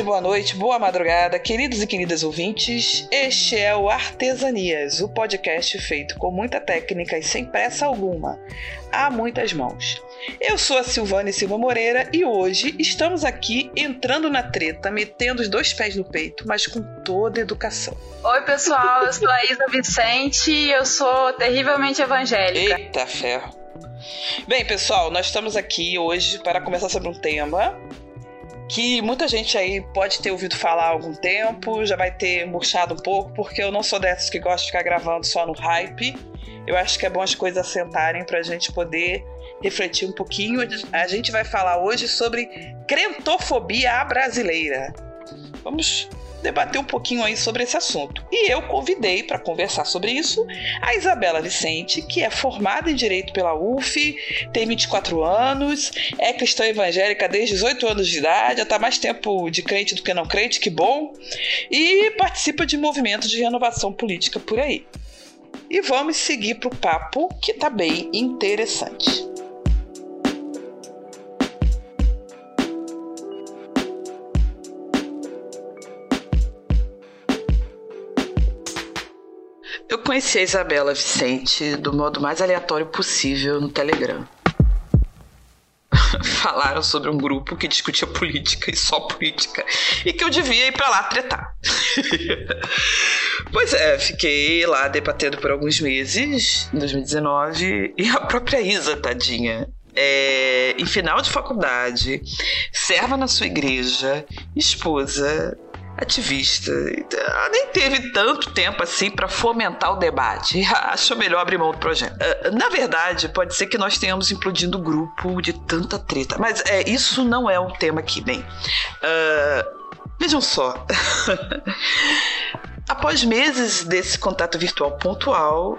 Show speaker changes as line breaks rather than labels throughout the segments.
Tarde, boa noite, boa madrugada, queridos e queridas ouvintes. Este é o Artesanias, o podcast feito com muita técnica e sem pressa alguma, a muitas mãos. Eu sou a Silvane Silva Moreira e hoje estamos aqui entrando na treta, metendo os dois pés no peito, mas com toda educação.
Oi, pessoal, eu sou a Isa Vicente e eu sou terrivelmente evangélica.
Eita ferro. Bem, pessoal, nós estamos aqui hoje para conversar sobre um tema que muita gente aí pode ter ouvido falar há algum tempo, já vai ter murchado um pouco, porque eu não sou dessas que gosta de ficar gravando só no hype. Eu acho que é bom as coisas assentarem para a gente poder refletir um pouquinho. A gente vai falar hoje sobre crentofobia brasileira. Vamos debater um pouquinho aí sobre esse assunto. E eu convidei para conversar sobre isso a Isabela Vicente, que é formada em Direito pela UF, tem 24 anos, é cristã evangélica desde 18 anos de idade, já está mais tempo de crente do que não crente, que bom, e participa de movimentos de renovação política por aí. E vamos seguir para o papo que está bem interessante. Eu conheci a Isabela Vicente do modo mais aleatório possível no Telegram. Falaram sobre um grupo que discutia política e só política e que eu devia ir para lá tretar. pois é, fiquei lá debatendo por alguns meses, em 2019, e a própria Isa, tadinha, é, em final de faculdade, serva na sua igreja, esposa, ativista. Ela nem teve tanto tempo assim para fomentar o debate. Achou melhor abrir mão do projeto. Uh, na verdade, pode ser que nós tenhamos implodindo o grupo de tanta treta. Mas é, isso não é o tema aqui, bem. Uh, vejam só. Após meses desse contato virtual pontual,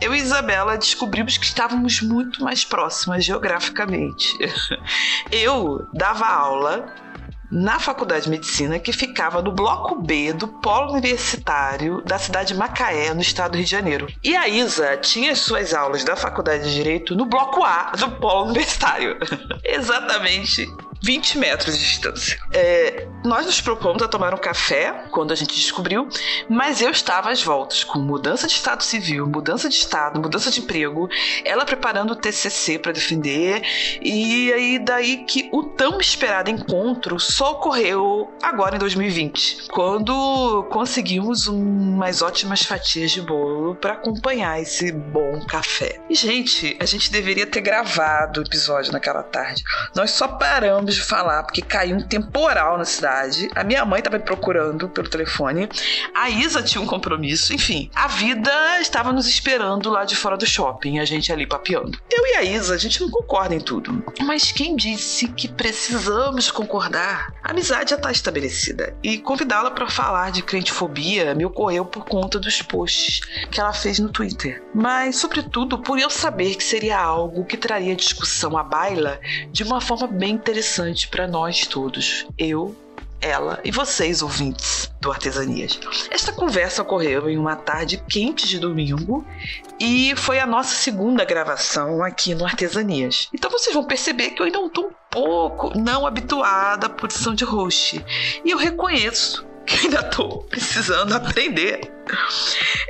eu e Isabela descobrimos que estávamos muito mais próximas geograficamente. Eu dava aula na Faculdade de Medicina, que ficava no bloco B do Polo Universitário da cidade de Macaé, no estado do Rio de Janeiro. E a Isa tinha suas aulas da Faculdade de Direito no bloco A do Polo Universitário. Exatamente 20 metros de distância. É, nós nos propomos a tomar um café quando a gente descobriu, mas eu estava às voltas com mudança de estado civil, mudança de estado, mudança de emprego, ela preparando o TCC para defender, e aí daí que o tão esperado encontro só ocorreu agora em 2020, quando conseguimos umas ótimas fatias de bolo para acompanhar esse bom café. E gente, a gente deveria ter gravado o episódio naquela tarde. Nós só paramos de falar, porque caiu um temporal na cidade. A minha mãe estava me procurando pelo telefone. A Isa tinha um compromisso. Enfim, a vida estava nos esperando lá de fora do shopping, a gente ali papeando. Eu e a Isa, a gente não concorda em tudo. Mas quem disse que precisamos concordar? A amizade já está estabelecida. E convidá-la para falar de crentefobia me ocorreu por conta dos posts que ela fez no Twitter. Mas, sobretudo, por eu saber que seria algo que traria discussão à baila de uma forma bem interessante interessante para nós todos. Eu, ela e vocês, ouvintes do Artesanias. Esta conversa ocorreu em uma tarde quente de domingo e foi a nossa segunda gravação aqui no Artesanias. Então vocês vão perceber que eu ainda estou um pouco não habituada à posição de host. E eu reconheço que ainda estou precisando aprender.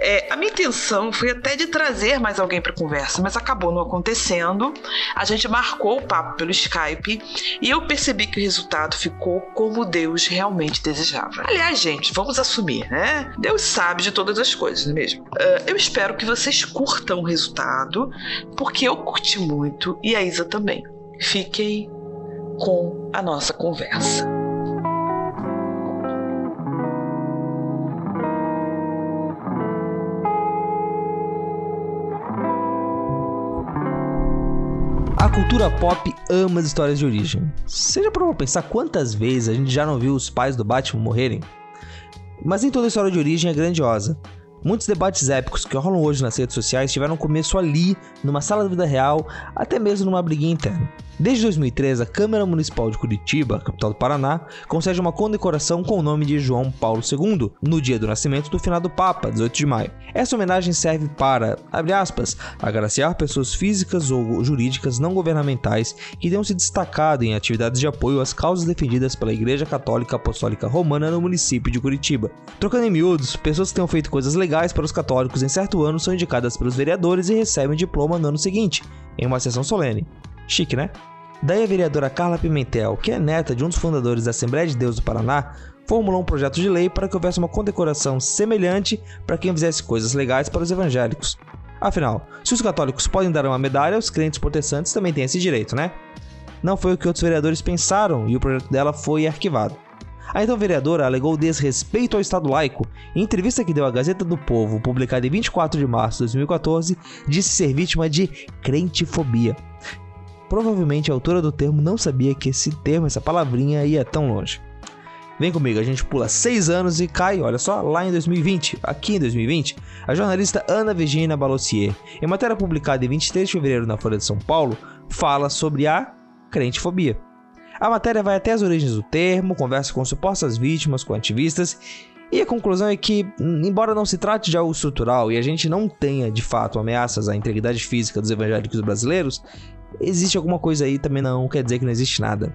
É, a minha intenção foi até de trazer mais alguém para conversa, mas acabou não acontecendo. A gente marcou o papo pelo Skype e eu percebi que o resultado ficou como Deus realmente desejava. Aliás, gente, vamos assumir, né? Deus sabe de todas as coisas, não é mesmo? Uh, eu espero que vocês curtam o resultado, porque eu curti muito e a Isa também. Fiquem com a nossa conversa.
A cultura pop ama as histórias de origem. Já provou pensar quantas vezes a gente já não viu os pais do Batman morrerem? Mas nem toda história de origem é grandiosa. Muitos debates épicos que rolam hoje nas redes sociais tiveram começo ali, numa sala da vida real, até mesmo numa briguinha interna. Desde 2013, a Câmara Municipal de Curitiba, capital do Paraná, concede uma condecoração com o nome de João Paulo II, no dia do nascimento do finado Papa, 18 de maio. Essa homenagem serve para, abre aspas, agraciar pessoas físicas ou jurídicas não governamentais que tenham se destacado em atividades de apoio às causas defendidas pela Igreja Católica Apostólica Romana no município de Curitiba. Trocando em miúdos, pessoas que tenham feito coisas legais para os católicos em certo ano são indicadas pelos vereadores e recebem diploma no ano seguinte, em uma sessão solene. Chique, né? Daí a vereadora Carla Pimentel, que é neta de um dos fundadores da Assembleia de Deus do Paraná, formulou um projeto de lei para que houvesse uma condecoração semelhante para quem fizesse coisas legais para os evangélicos. Afinal, se os católicos podem dar uma medalha, os crentes protestantes também têm esse direito, né? Não foi o que outros vereadores pensaram e o projeto dela foi arquivado. A então vereadora alegou desrespeito ao Estado laico. Em entrevista que deu à Gazeta do Povo, publicada em 24 de março de 2014, disse ser vítima de crentifobia. Provavelmente a autora do termo não sabia que esse termo, essa palavrinha, ia tão longe. Vem comigo, a gente pula 6 anos e cai, olha só, lá em 2020, aqui em 2020, a jornalista Ana Virginia Balossier, em matéria publicada em 23 de fevereiro na Folha de São Paulo, fala sobre a crentefobia. A matéria vai até as origens do termo, conversa com supostas vítimas, com ativistas, e a conclusão é que, embora não se trate de algo estrutural e a gente não tenha de fato ameaças à integridade física dos evangélicos brasileiros, existe alguma coisa aí também não quer dizer que não existe nada.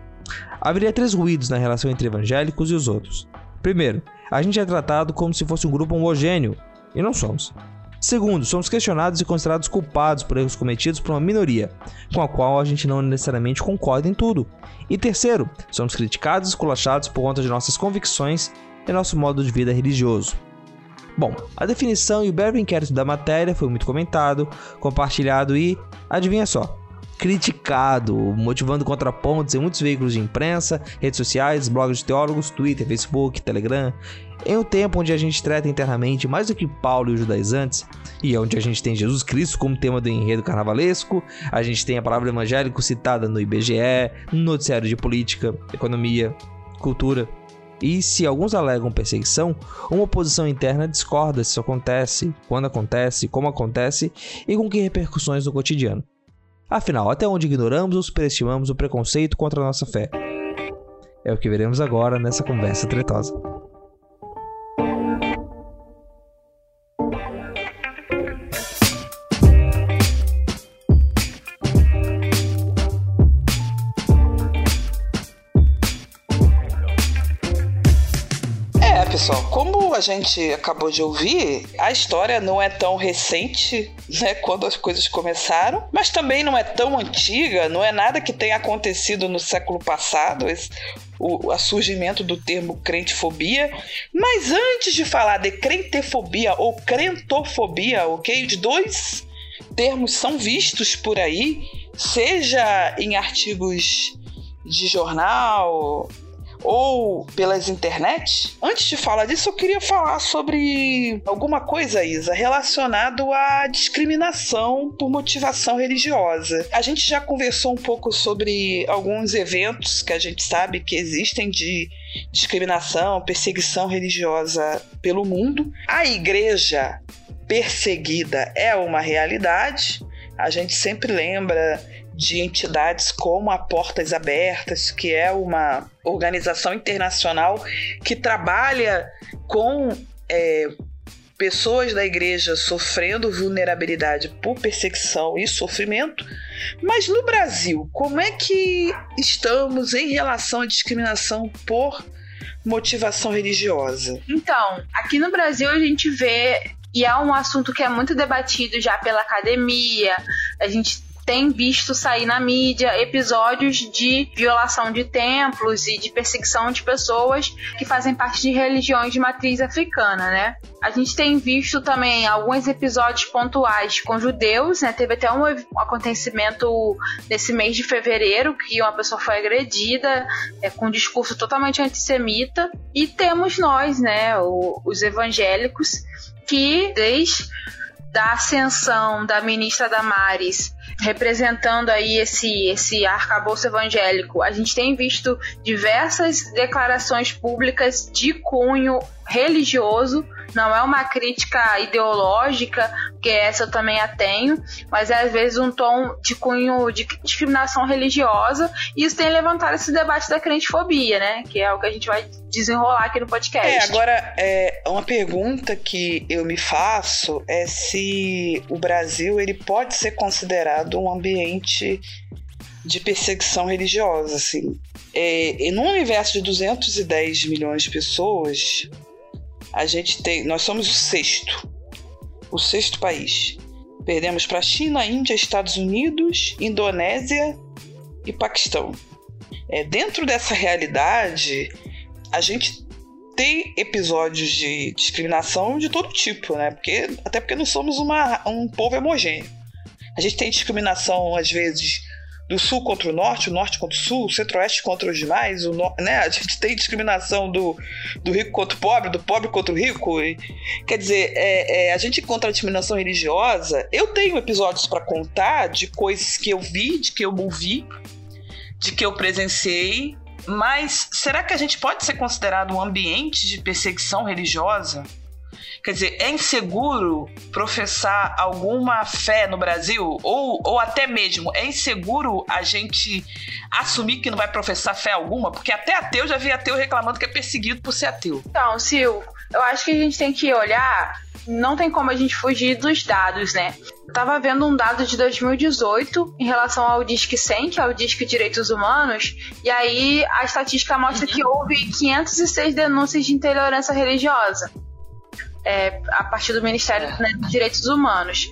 Haveria três ruídos na relação entre evangélicos e os outros. Primeiro, a gente é tratado como se fosse um grupo homogêneo, e não somos. Segundo, somos questionados e considerados culpados por erros cometidos por uma minoria, com a qual a gente não necessariamente concorda em tudo. E terceiro, somos criticados e esculachados por conta de nossas convicções e nosso modo de vida religioso. Bom, a definição e o breve inquérito da matéria foi muito comentado, compartilhado e, adivinha só, criticado, motivando contrapontos em muitos veículos de imprensa, redes sociais, blogs de teólogos, Twitter, Facebook, Telegram. Em um tempo onde a gente trata internamente mais do que Paulo e os judaizantes, e onde a gente tem Jesus Cristo como tema do enredo carnavalesco, a gente tem a palavra evangélico citada no IBGE, no noticiário de política, economia, cultura. E se alguns alegam perseguição, uma oposição interna discorda se isso acontece, quando acontece, como acontece e com que repercussões no cotidiano. Afinal, até onde ignoramos ou superestimamos o preconceito contra a nossa fé? É o que veremos agora nessa conversa tretosa.
Gente acabou de ouvir, a história não é tão recente, né, quando as coisas começaram, mas também não é tão antiga, não é nada que tenha acontecido no século passado, esse, o, surgimento do termo crentefobia. Mas antes de falar de crentefobia ou crentofobia, ok? Os dois termos são vistos por aí, seja em artigos de jornal, ou pelas internet. Antes de falar disso, eu queria falar sobre alguma coisa, Isa, relacionado à discriminação por motivação religiosa. A gente já conversou um pouco sobre alguns eventos que a gente sabe que existem de discriminação, perseguição religiosa pelo mundo. A igreja perseguida é uma realidade. A gente sempre lembra de entidades como a Portas Abertas, que é uma organização internacional que trabalha com é, pessoas da igreja sofrendo vulnerabilidade por perseguição e sofrimento. Mas no Brasil, como é que estamos em relação à discriminação por motivação religiosa?
Então, aqui no Brasil a gente vê e é um assunto que é muito debatido já pela academia. A gente tem visto sair na mídia episódios de violação de templos e de perseguição de pessoas que fazem parte de religiões de matriz africana, né? A gente tem visto também alguns episódios pontuais com judeus, né? Teve até um acontecimento nesse mês de fevereiro que uma pessoa foi agredida é, com um discurso totalmente antissemita. E temos nós, né, os evangélicos, que desde da ascensão da ministra Damares representando aí esse, esse arcabouço evangélico, a gente tem visto diversas declarações públicas de cunho religioso, não é uma crítica ideológica, porque essa eu também a tenho, mas é às vezes um tom de cunho de discriminação religiosa, e isso tem levantado esse debate da crentefobia, né? Que é o que a gente vai desenrolar aqui no podcast.
É, agora, é, uma pergunta que eu me faço é se o Brasil ele pode ser considerado um ambiente de perseguição religiosa, assim. É, num universo de 210 milhões de pessoas, a gente tem, nós somos o sexto, o sexto país. Perdemos para China, Índia, Estados Unidos, Indonésia e Paquistão. É, dentro dessa realidade, a gente tem episódios de discriminação de todo tipo, né? Porque, até porque não somos uma, um povo homogêneo. A gente tem discriminação, às vezes, do sul contra o norte, o norte contra o sul, o centro-oeste contra os demais, o no, né? A gente tem discriminação do, do rico contra o pobre, do pobre contra o rico. E, quer dizer, é, é, a gente encontra a discriminação religiosa. Eu tenho episódios para contar de coisas que eu vi, de que eu ouvi, de que eu presenciei. Mas será que a gente pode ser considerado um ambiente de perseguição religiosa? Quer dizer, é inseguro professar alguma fé no Brasil? Ou, ou até mesmo, é inseguro a gente assumir que não vai professar fé alguma? Porque até ateu já vi ateu reclamando que é perseguido por ser ateu.
Então, Sil, eu acho que a gente tem que olhar. Não tem como a gente fugir dos dados, né? Eu tava vendo um dado de 2018 em relação ao Disque 100, que é o Disque Direitos Humanos, e aí a estatística mostra que houve 506 denúncias de intolerância religiosa é, a partir do Ministério né, dos Direitos Humanos.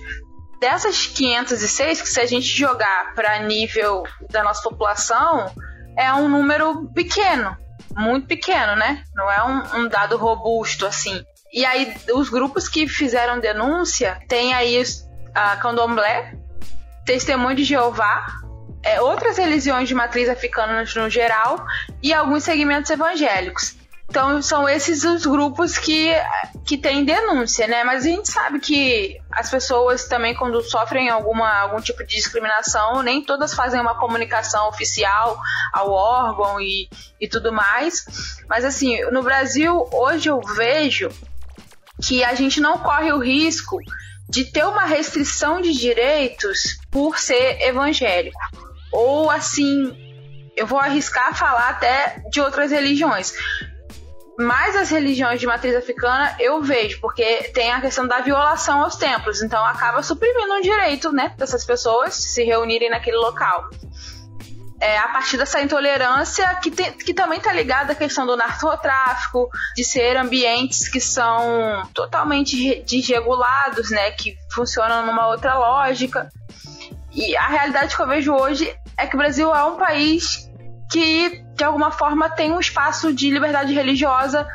Dessas 506, que se a gente jogar para nível da nossa população, é um número pequeno, muito pequeno, né? Não é um, um dado robusto assim. E aí, os grupos que fizeram denúncia tem aí a Candomblé, Testemunho de Jeová, é, outras religiões de matriz africana no geral e alguns segmentos evangélicos. Então são esses os grupos que, que têm denúncia, né? Mas a gente sabe que as pessoas também, quando sofrem alguma, algum tipo de discriminação, nem todas fazem uma comunicação oficial ao órgão e, e tudo mais. Mas assim, no Brasil, hoje eu vejo que a gente não corre o risco de ter uma restrição de direitos por ser evangélico. Ou assim, eu vou arriscar falar até de outras religiões. Mas as religiões de matriz africana eu vejo, porque tem a questão da violação aos templos, então acaba suprimindo o direito né, dessas pessoas se reunirem naquele local. É, a partir dessa intolerância que, tem, que também está ligada à questão do narcotráfico, de ser ambientes que são totalmente desregulados, né, que funcionam numa outra lógica. E a realidade que eu vejo hoje é que o Brasil é um país que de alguma forma tem um espaço de liberdade religiosa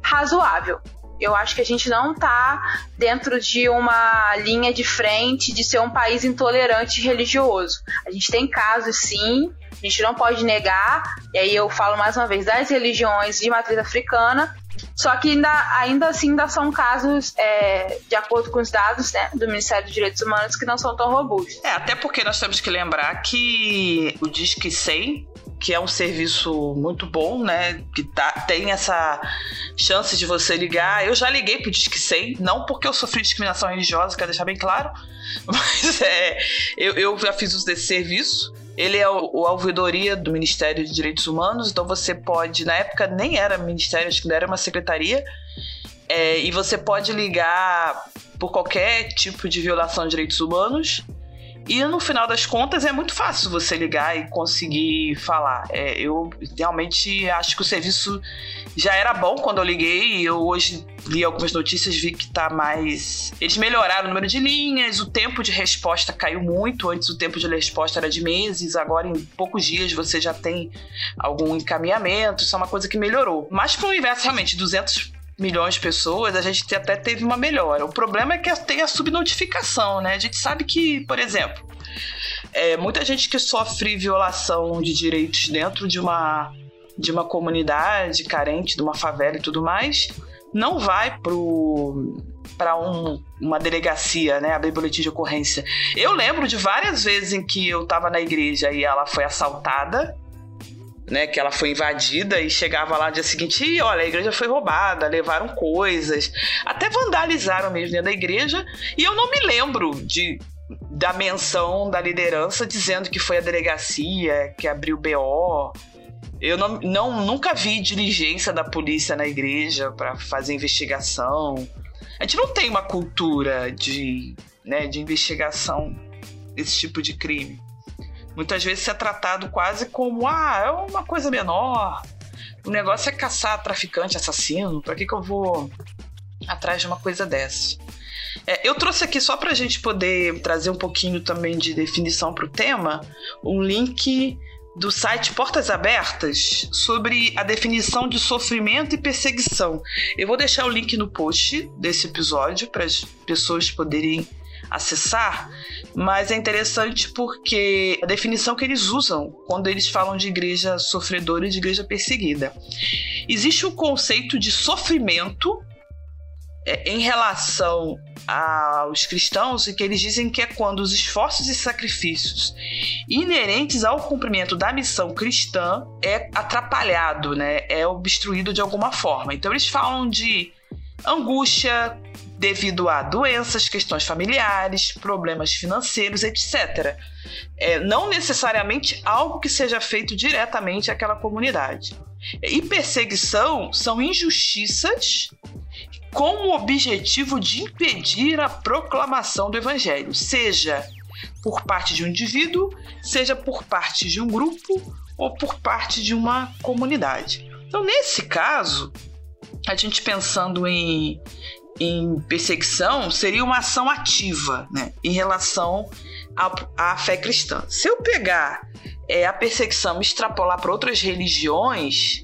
razoável. Eu acho que a gente não está dentro de uma linha de frente de ser um país intolerante religioso. A gente tem casos, sim, a gente não pode negar, e aí eu falo mais uma vez das religiões de matriz africana, só que ainda, ainda assim ainda são casos, é, de acordo com os dados né, do Ministério dos Direitos Humanos, que não são tão robustos.
É, até porque nós temos que lembrar que o Disque 100 que é um serviço muito bom, né? Que tá, tem essa chance de você ligar. Eu já liguei pro Disque 100, não porque eu sofri discriminação religiosa, quero deixar bem claro, mas é, eu, eu já fiz uso desse serviço. Ele é o, o ouvidoria do Ministério de Direitos Humanos, então você pode, na época nem era ministério, acho que era uma secretaria, é, e você pode ligar por qualquer tipo de violação de direitos humanos e no final das contas é muito fácil você ligar e conseguir falar. É, eu realmente acho que o serviço já era bom quando eu liguei. E eu hoje li algumas notícias, vi que tá mais. Eles melhoraram o número de linhas, o tempo de resposta caiu muito. Antes o tempo de resposta era de meses, agora em poucos dias você já tem algum encaminhamento. Isso é uma coisa que melhorou. Mas para o universo realmente 200 milhões de pessoas, a gente até teve uma melhora. O problema é que tem a subnotificação, né? A gente sabe que, por exemplo, é, muita gente que sofre violação de direitos dentro de uma, de uma comunidade carente, de uma favela e tudo mais, não vai pro para um, uma delegacia, né, abrir boletim de ocorrência. Eu lembro de várias vezes em que eu estava na igreja e ela foi assaltada né, que ela foi invadida e chegava lá no dia seguinte, e olha, a igreja foi roubada, levaram coisas, até vandalizaram mesmo dentro da igreja, e eu não me lembro de da menção da liderança dizendo que foi a delegacia que abriu BO. Eu não, não nunca vi diligência da polícia na igreja para fazer investigação. A gente não tem uma cultura de, né, de investigação desse tipo de crime. Muitas vezes é tratado quase como ah, é uma coisa menor. O negócio é caçar traficante, assassino. Para que, que eu vou atrás de uma coisa dessa? É, eu trouxe aqui só para a gente poder trazer um pouquinho também de definição para o tema, um link do site Portas Abertas sobre a definição de sofrimento e perseguição. Eu vou deixar o link no post desse episódio para as pessoas poderem acessar, mas é interessante porque a definição que eles usam quando eles falam de igreja sofredora e de igreja perseguida. Existe o conceito de sofrimento é, em relação aos cristãos e que eles dizem que é quando os esforços e sacrifícios inerentes ao cumprimento da missão cristã é atrapalhado, né? É obstruído de alguma forma. Então eles falam de angústia, devido a doenças, questões familiares, problemas financeiros, etc. É, não necessariamente algo que seja feito diretamente àquela comunidade. E perseguição são injustiças com o objetivo de impedir a proclamação do evangelho, seja por parte de um indivíduo, seja por parte de um grupo ou por parte de uma comunidade. Então, nesse caso, a gente pensando em em perseguição seria uma ação ativa né, em relação à, fé cristã. Se eu pegar é, a perseguição e extrapolar para outras religiões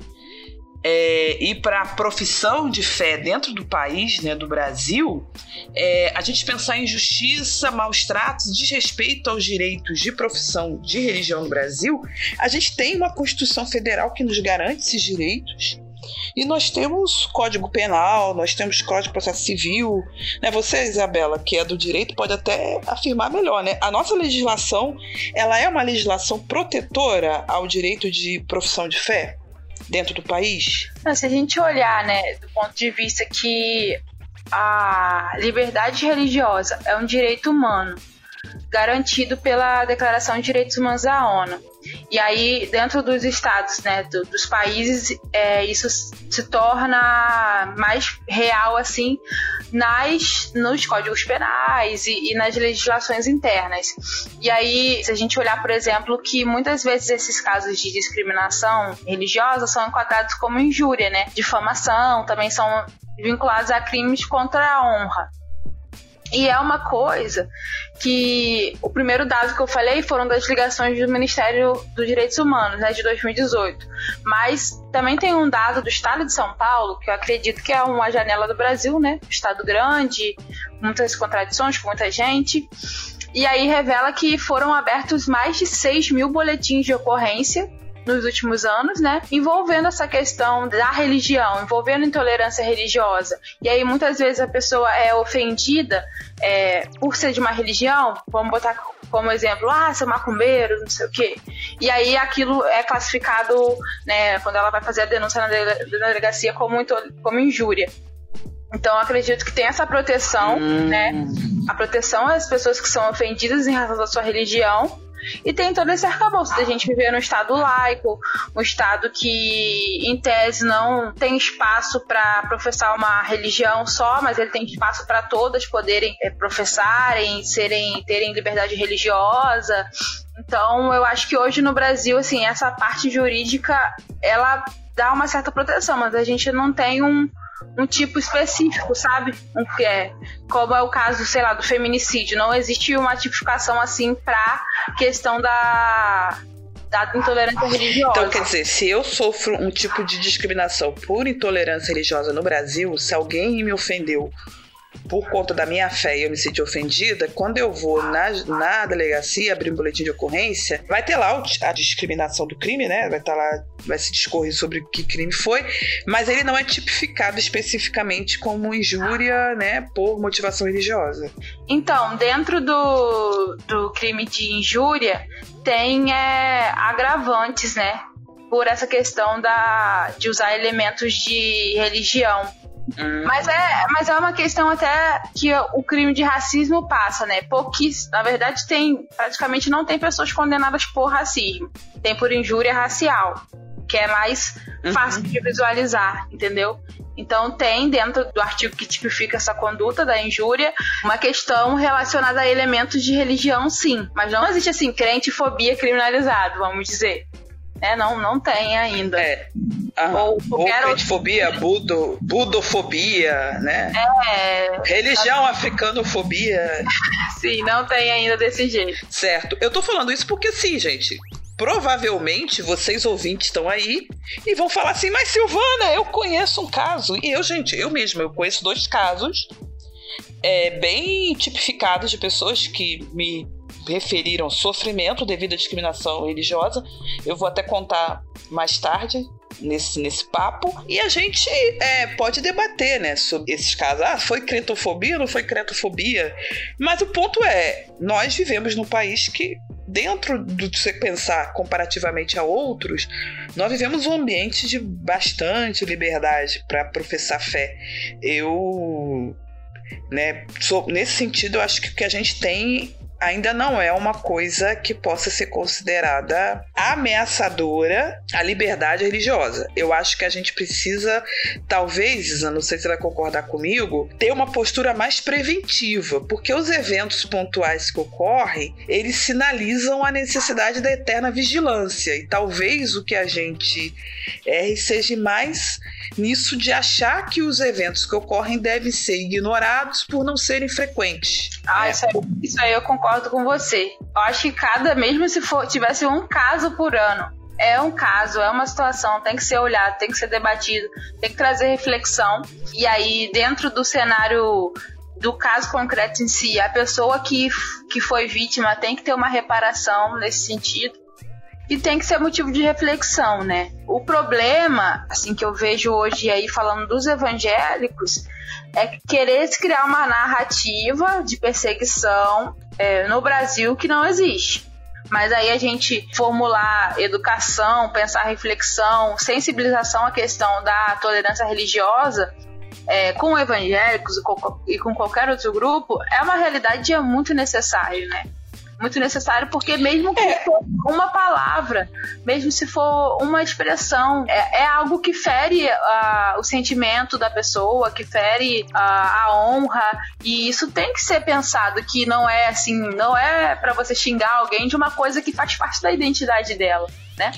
é, e para a profissão de fé dentro do país, né, do Brasil, é, a gente pensar em justiça, maus tratos, desrespeito aos direitos de profissão de religião no Brasil, a gente tem uma Constituição Federal que nos garante esses direitos e nós temos Código Penal, nós temos Código de Processo Civil. Né? Você, Isabela, que é do direito, pode até afirmar melhor, né? A nossa legislação, ela é uma legislação protetora ao direito de profissão de fé dentro do país?
Se a gente olhar, né, do ponto de vista que a liberdade religiosa é um direito humano garantido pela Declaração de Direitos Humanos da ONU. E aí, dentro dos estados, né, do, dos países, é, isso se torna mais real, assim, nas, nos códigos penais e, e, nas legislações internas. E aí, se a gente olhar, por exemplo, que muitas vezes esses casos de discriminação religiosa são enquadrados como injúria, né? Difamação, também são vinculados a crimes contra a honra. E é uma coisa que o primeiro dado que eu falei foram das ligações do Ministério dos Direitos Humanos, né, de 2018. Mas também tem um dado do Estado de São Paulo, que eu acredito que é uma janela do Brasil, né? Estado grande, muitas contradições com muita gente. E aí revela que foram abertos mais de 6 mil boletins de ocorrência nos últimos anos, né? Envolvendo essa questão da religião, envolvendo intolerância religiosa. E aí muitas vezes a pessoa é ofendida é, por ser de uma religião, vamos botar como exemplo, ah, seu macumbeiro, não sei o quê. E aí aquilo é classificado, né, quando ela vai fazer a denúncia na delegacia como, como injúria. Então acredito que tem essa proteção, hum. né? A proteção às pessoas que são ofendidas em razão da sua religião e tem todo esse arcabouço da gente viver num estado laico, um estado que, em tese, não tem espaço para professar uma religião só, mas ele tem espaço para todas poderem é, professarem, serem, terem liberdade religiosa. Então, eu acho que hoje no Brasil, assim, essa parte jurídica, ela dá uma certa proteção, mas a gente não tem um, um tipo específico, sabe? Um que é, como é o caso, sei lá, do feminicídio. Não existe uma tipificação assim pra questão da, da intolerância religiosa.
Então, quer dizer, se eu sofro um tipo de discriminação por intolerância religiosa no Brasil, se alguém me ofendeu por conta da minha fé eu me senti ofendida, quando eu vou na, na delegacia abrir um boletim de ocorrência, vai ter lá a discriminação do crime, né? Vai estar tá lá, vai se discorrer sobre que crime foi, mas ele não é tipificado especificamente como injúria, né, por motivação religiosa.
Então, dentro do, do crime de injúria, tem é, agravantes, né? por essa questão da, de usar elementos de religião. Hum. Mas, é, mas é uma questão até que o crime de racismo passa, né? Pouquíssimo. Na verdade, tem. Praticamente não tem pessoas condenadas por racismo. Tem por injúria racial. Que é mais uhum. fácil de visualizar, entendeu? Então tem dentro do artigo que tipifica essa conduta da injúria uma questão relacionada a elementos de religião, sim. Mas não existe assim crente fobia criminalizado, vamos dizer. É, não, não tem ainda.
É. Ou, ou crentefobia, outro... budo, budofobia, né?
É.
Religião africanofobia.
Sim, não tem ainda desse jeito.
Certo. Eu tô falando isso porque sim, gente provavelmente vocês ouvintes estão aí e vão falar assim: Mas Silvana, eu conheço um caso. E eu, gente, eu mesma, eu conheço dois casos é, bem tipificados de pessoas que me referiram sofrimento devido à discriminação religiosa. Eu vou até contar mais tarde nesse, nesse papo. E a gente é, pode debater, né, sobre esses casos. Ah, foi crentofobia ou não foi crentofobia? Mas o ponto é, nós vivemos num país que dentro do você pensar comparativamente a outros, nós vivemos um ambiente de bastante liberdade para professar fé. Eu, né, sou, nesse sentido, eu acho que o que a gente tem ainda não é uma coisa que possa ser considerada ameaçadora à liberdade religiosa. Eu acho que a gente precisa, talvez, não sei se você vai concordar comigo, ter uma postura mais preventiva, porque os eventos pontuais que ocorrem, eles sinalizam a necessidade da eterna vigilância. E talvez o que a gente erre seja mais nisso de achar que os eventos que ocorrem devem ser ignorados por não serem frequentes.
Ah, isso, aí, isso aí eu concordo com você. Eu acho que cada, mesmo se for, tivesse um caso por ano, é um caso, é uma situação, tem que ser olhado, tem que ser debatido, tem que trazer reflexão. E aí, dentro do cenário do caso concreto em si, a pessoa que, que foi vítima tem que ter uma reparação nesse sentido e tem que ser motivo de reflexão, né? O problema, assim que eu vejo hoje aí falando dos evangélicos, é querer criar uma narrativa de perseguição é, no Brasil que não existe. Mas aí a gente formular educação, pensar reflexão, sensibilização à questão da tolerância religiosa é, com evangélicos e com qualquer outro grupo é uma realidade é muito necessário, né? Muito necessário, porque mesmo que é. for uma palavra, mesmo se for uma expressão, é, é algo que fere uh, o sentimento da pessoa, que fere uh, a honra, e isso tem que ser pensado, que não é assim, não é para você xingar alguém de uma coisa que faz parte da identidade dela né?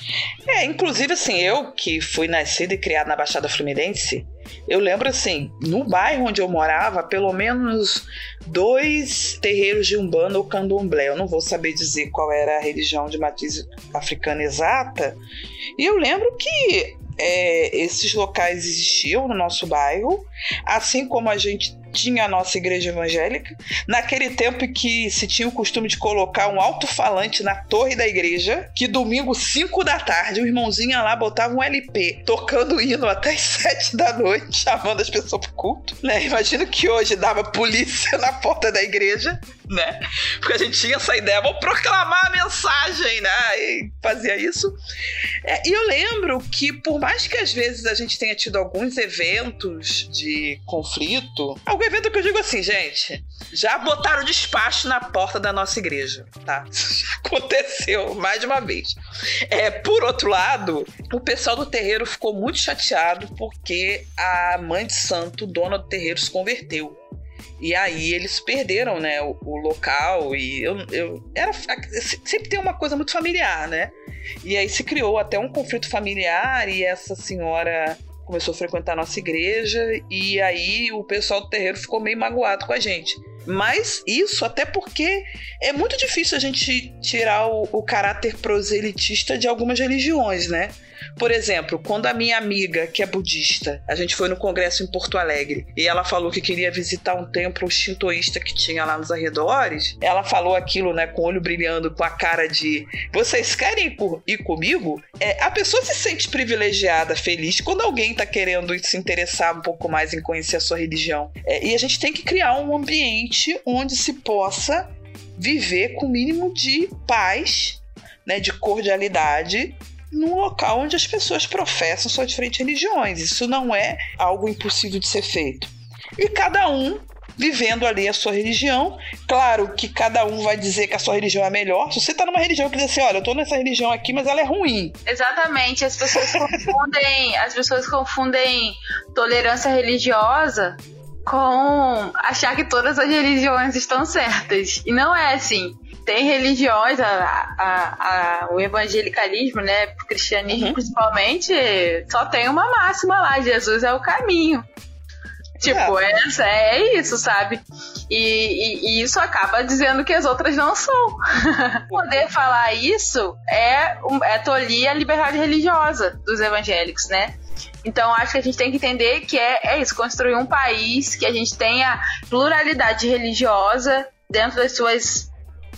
É, inclusive assim, eu que fui nascida e criada na Baixada Fluminense, eu lembro assim, no bairro onde eu morava, pelo menos dois terreiros de Umbanda ou Candomblé. Eu não vou saber dizer qual era a religião de matriz africana exata. E eu lembro que é, esses locais existiam no nosso bairro, assim como a gente tinha a nossa igreja evangélica. Naquele tempo em que se tinha o costume de colocar um alto-falante na torre da igreja, que domingo, 5 da tarde, o irmãozinho lá botava um LP, tocando hino até as 7 da noite, chamando as pessoas pro culto. Né? Imagino que hoje dava polícia na porta da igreja, né? Porque a gente tinha essa ideia, vou proclamar a mensagem, né? E fazia isso. É, e eu lembro que, por mais que às vezes a gente tenha tido alguns eventos de conflito, algum evento que eu digo assim, gente, já botaram despacho na porta da nossa igreja, tá? Aconteceu mais de uma vez. É, por outro lado, o pessoal do terreiro ficou muito chateado porque a mãe de santo, dona do terreiro, se converteu. E aí eles perderam, né, o, o, local e eu, eu era sempre tem uma coisa muito familiar, né? E aí se criou até um conflito familiar e essa senhora começou a frequentar a nossa igreja e aí o pessoal do terreiro ficou meio magoado com a gente. Mas isso até porque é muito difícil a gente tirar o, o caráter proselitista de algumas religiões, né? Por exemplo, quando a minha amiga, que é budista, a gente foi no congresso em Porto Alegre e ela falou que queria visitar um templo shintoísta que tinha lá nos arredores, ela falou aquilo, né, com o olho brilhando, com a cara de vocês querem ir comigo? É, a pessoa se sente privilegiada, feliz, quando alguém está querendo se interessar um pouco mais em conhecer a sua religião. É, e a gente tem que criar um ambiente onde se possa viver com o mínimo de paz, né, de cordialidade num local onde as pessoas professam suas diferentes religiões. Isso não é algo impossível de ser feito. E cada um vivendo ali a sua religião. Claro que cada um vai dizer que a sua religião é melhor. Se você está numa religião que diz assim, olha, eu estou nessa religião aqui, mas ela é ruim.
Exatamente, as pessoas confundem, as pessoas confundem tolerância religiosa com achar que todas as religiões estão certas. E não é assim. Tem religiões, a, a, a, o evangelicalismo, né, o cristianismo uhum. principalmente, só tem uma máxima lá: Jesus é o caminho. Tipo, é. Essa, é isso, sabe? E, e, e, isso acaba dizendo que as outras não são. Poder falar isso é, é tolir a liberdade religiosa dos evangélicos, né? Então acho que a gente tem que entender que é, é isso, construir um país que a gente tenha pluralidade religiosa dentro das suas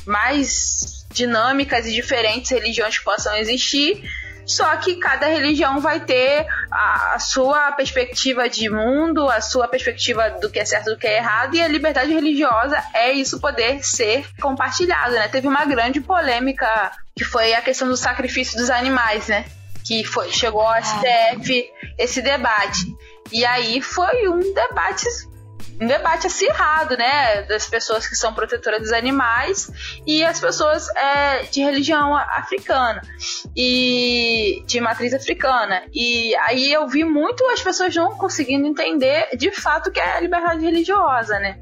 mais dinâmicas e diferentes religiões que possam existir só que cada religião vai ter a, a, sua perspectiva de mundo, a sua perspectiva do que é certo e do que é errado, e a liberdade religiosa é isso poder ser compartilhado, né? Teve uma grande polêmica que foi a questão do sacrifício dos animais, né? Que foi, chegou ao STF esse debate. E aí foi um debate um debate acirrado, né, das pessoas que são protetoras dos animais e as pessoas é, de religião africana e de matriz africana. E aí eu vi muito as pessoas não conseguindo entender de fato o que é a liberdade religiosa, né?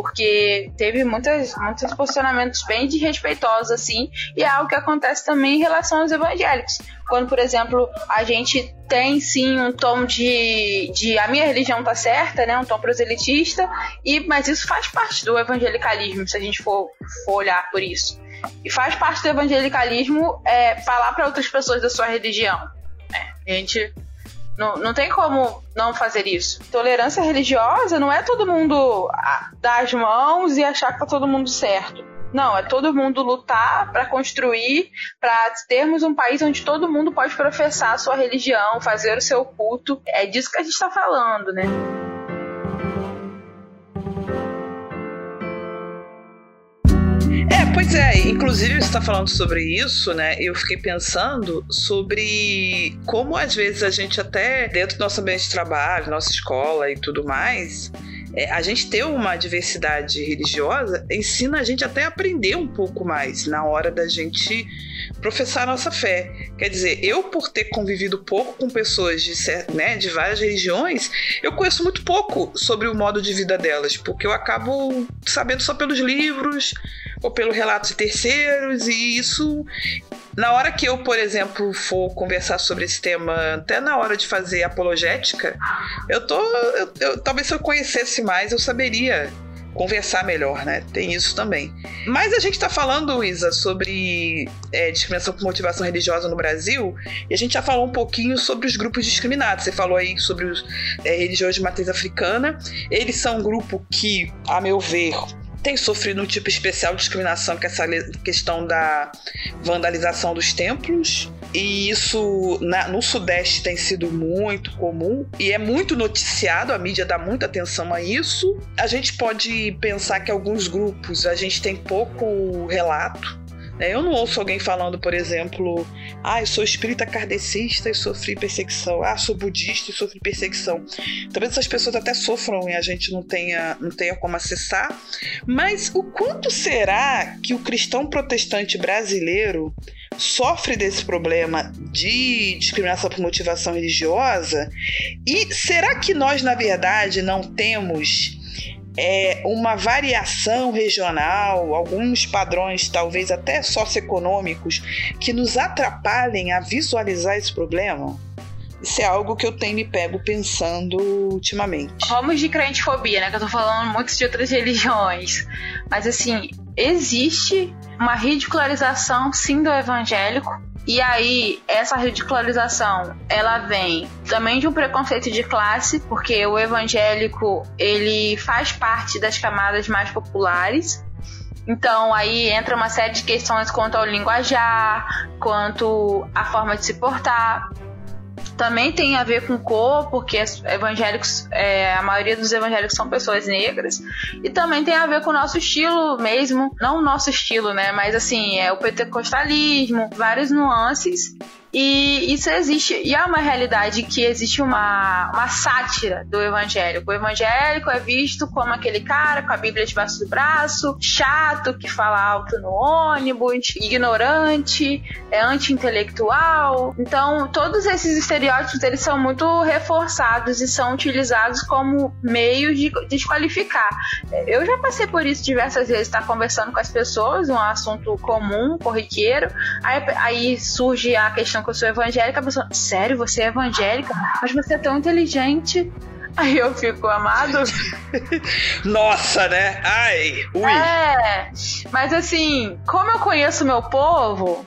Porque teve muitas, muitos posicionamentos bem desrespeitosos, assim, e é algo que acontece também em relação aos evangélicos. Quando, por exemplo, a gente tem sim um tom de, de a minha religião tá certa, né? Um tom proselitista, e, mas isso faz parte do evangelicalismo, se a gente for, for olhar por isso. E faz parte do evangelicalismo é, falar para outras pessoas da sua religião. É, a gente não, não tem como não fazer isso. Tolerância religiosa não é todo mundo dar as mãos e achar que tá todo mundo certo. Não, é todo mundo lutar para construir, para termos um país onde todo mundo pode professar a sua religião, fazer o seu culto. É disso que a gente está falando, né?
Pois é, inclusive você está falando sobre isso, né? Eu fiquei pensando sobre como às vezes a gente até dentro do nosso ambiente de trabalho, nossa escola e tudo mais, é, a gente ter uma diversidade religiosa ensina a gente até a aprender um pouco mais na hora da gente professar nossa fé. Quer dizer, eu por ter convivido pouco com pessoas de, né, de várias religiões, eu conheço muito pouco sobre o modo de vida delas, porque eu acabo sabendo só pelos livros ou pelo relato de terceiros, e isso na hora que eu, por exemplo, for conversar sobre esse tema, até na hora de fazer apologética, eu tô. Eu, eu, talvez se eu conhecesse mais, eu saberia conversar melhor, né? Tem isso também. Mas a gente está falando, Isa, sobre é, discriminação por motivação religiosa no Brasil, e a gente já falou um pouquinho sobre os grupos discriminados. Você falou aí sobre os é, religiões de matriz africana. Eles são um grupo que, a meu ver, tem sofrido um tipo especial de discriminação, que é essa questão da vandalização dos templos. E isso na, no Sudeste tem sido muito comum e é muito noticiado, a mídia dá muita atenção a isso. A gente pode pensar que alguns grupos a gente tem pouco relato? Eu não ouço alguém falando, por exemplo, ah, eu sou espírita kardecista e sofri perseguição. Ah, sou budista e sofri perseguição. Talvez essas pessoas até sofram e a gente não tenha, não tenha como acessar. Mas o quanto será que o cristão protestante brasileiro sofre desse problema de discriminação por motivação religiosa? E será que nós, na verdade, não temos é, uma variação regional, alguns padrões, talvez até socioeconômicos, que nos atrapalhem a visualizar esse problema? Isso é algo que eu tenho me pego pensando ultimamente.
Vamos de crentefobia, né? Que eu tô falando muito de outras religiões. Mas assim, existe uma ridicularização sim do evangélico e aí, essa ridicularização, ela vem também de um preconceito de classe, porque o evangélico, ele faz parte das camadas mais populares. Então, aí entra uma série de questões quanto ao linguajar, quanto à forma de se portar também tem a ver com cor, porque evangélicos, é, a maioria dos evangélicos são pessoas negras, e também tem a ver com o nosso estilo mesmo, não o nosso estilo, né, mas assim, é o pentecostalismo, várias nuances, E isso existe, e é uma realidade que existe uma, uma sátira do evangélico. O evangélico é visto como aquele cara com a Bíblia debaixo do braço, chato, que fala alto no ônibus, ignorante, é anti-intelectual. Então, todos esses estereótipos eles são muito reforçados e são utilizados como meio de desqualificar. Eu já passei por isso diversas vezes, estar tá conversando com as pessoas, um assunto comum, corriqueiro, aí, aí surge a questão que eu sou evangélica, a pessoa, sério, você é evangélica? Mas você é tão inteligente. Aí eu fico amado.
Nossa, né? Ai, ui.
É, mas assim, como eu conheço meu povo,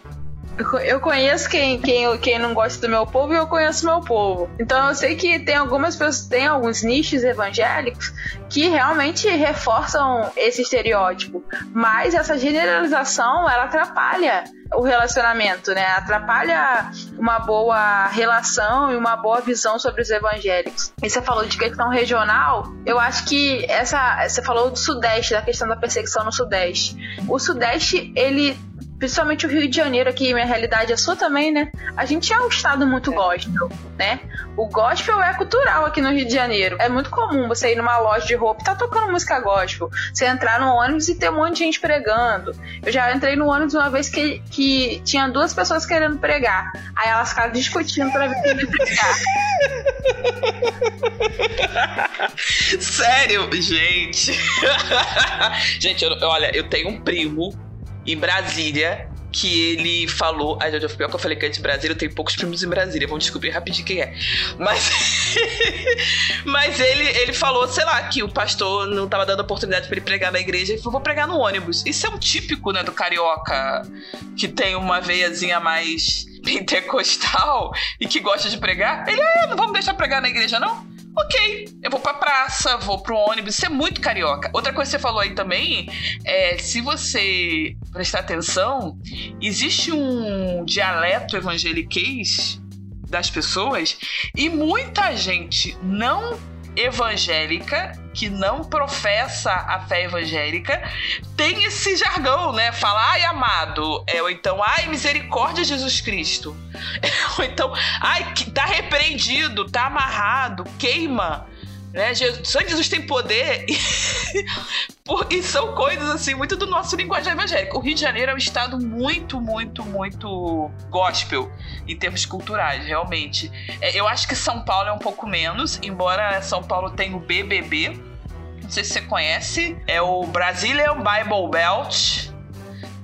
eu conheço quem, quem, quem não gosta do meu povo e eu conheço meu povo. Então eu sei que tem algumas pessoas, tem alguns nichos evangélicos que realmente reforçam esse estereótipo. Mas essa generalização, ela atrapalha o relacionamento, né? Atrapalha uma boa relação e uma boa visão sobre os evangélicos. E você falou de questão regional, eu acho que essa. Você falou do Sudeste, da questão da perseguição no Sudeste. O Sudeste, ele principalmente o Rio de Janeiro, aqui minha realidade é sua também, né? A gente é um estado muito é. gospel, né? O gospel é cultural aqui no Rio de Janeiro. É muito comum você ir numa loja de roupa e tá tocando música gospel. Você entrar no ônibus e ter um monte de gente pregando. Eu já entrei no ônibus uma vez que, que tinha duas pessoas querendo pregar. Aí elas ficaram discutindo pra ver quem pregar.
Sério, gente. gente, eu, olha, eu tenho um primo em Brasília que ele falou. Ai, Jojo, pior que eu falei que é de Brasília, eu tenho poucos primos em Brasília, vamos descobrir rapidinho quem é. Mas. Mas ele, ele falou, sei lá, que o pastor não tava dando oportunidade para ele pregar na igreja, ele falou, vou pregar no ônibus. Isso é um típico, né, do carioca que tem uma veiazinha mais pentecostal e que gosta de pregar. Ele, é, não vamos deixar pregar na igreja, não? Ok, eu vou pra praça, vou pro ônibus, isso é muito carioca. Outra coisa que você falou aí também é, se você prestar atenção, existe um dialeto evangeliquez das pessoas e muita gente não evangélica que não professa a fé evangélica tem esse jargão, né? Fala, ai, amado. É, ou então, ai, misericórdia, Jesus Cristo. ou então, ai, tá repreendido, tá amarrado, queima. Né? Só Jesus tem poder e, e são coisas assim muito do nosso linguagem evangélico. O Rio de Janeiro é um estado muito, muito, muito gospel em termos culturais, realmente. É, eu acho que São Paulo é um pouco menos, embora São Paulo tenha o BBB. Não sei se você conhece, é o Brazilian Bible Belt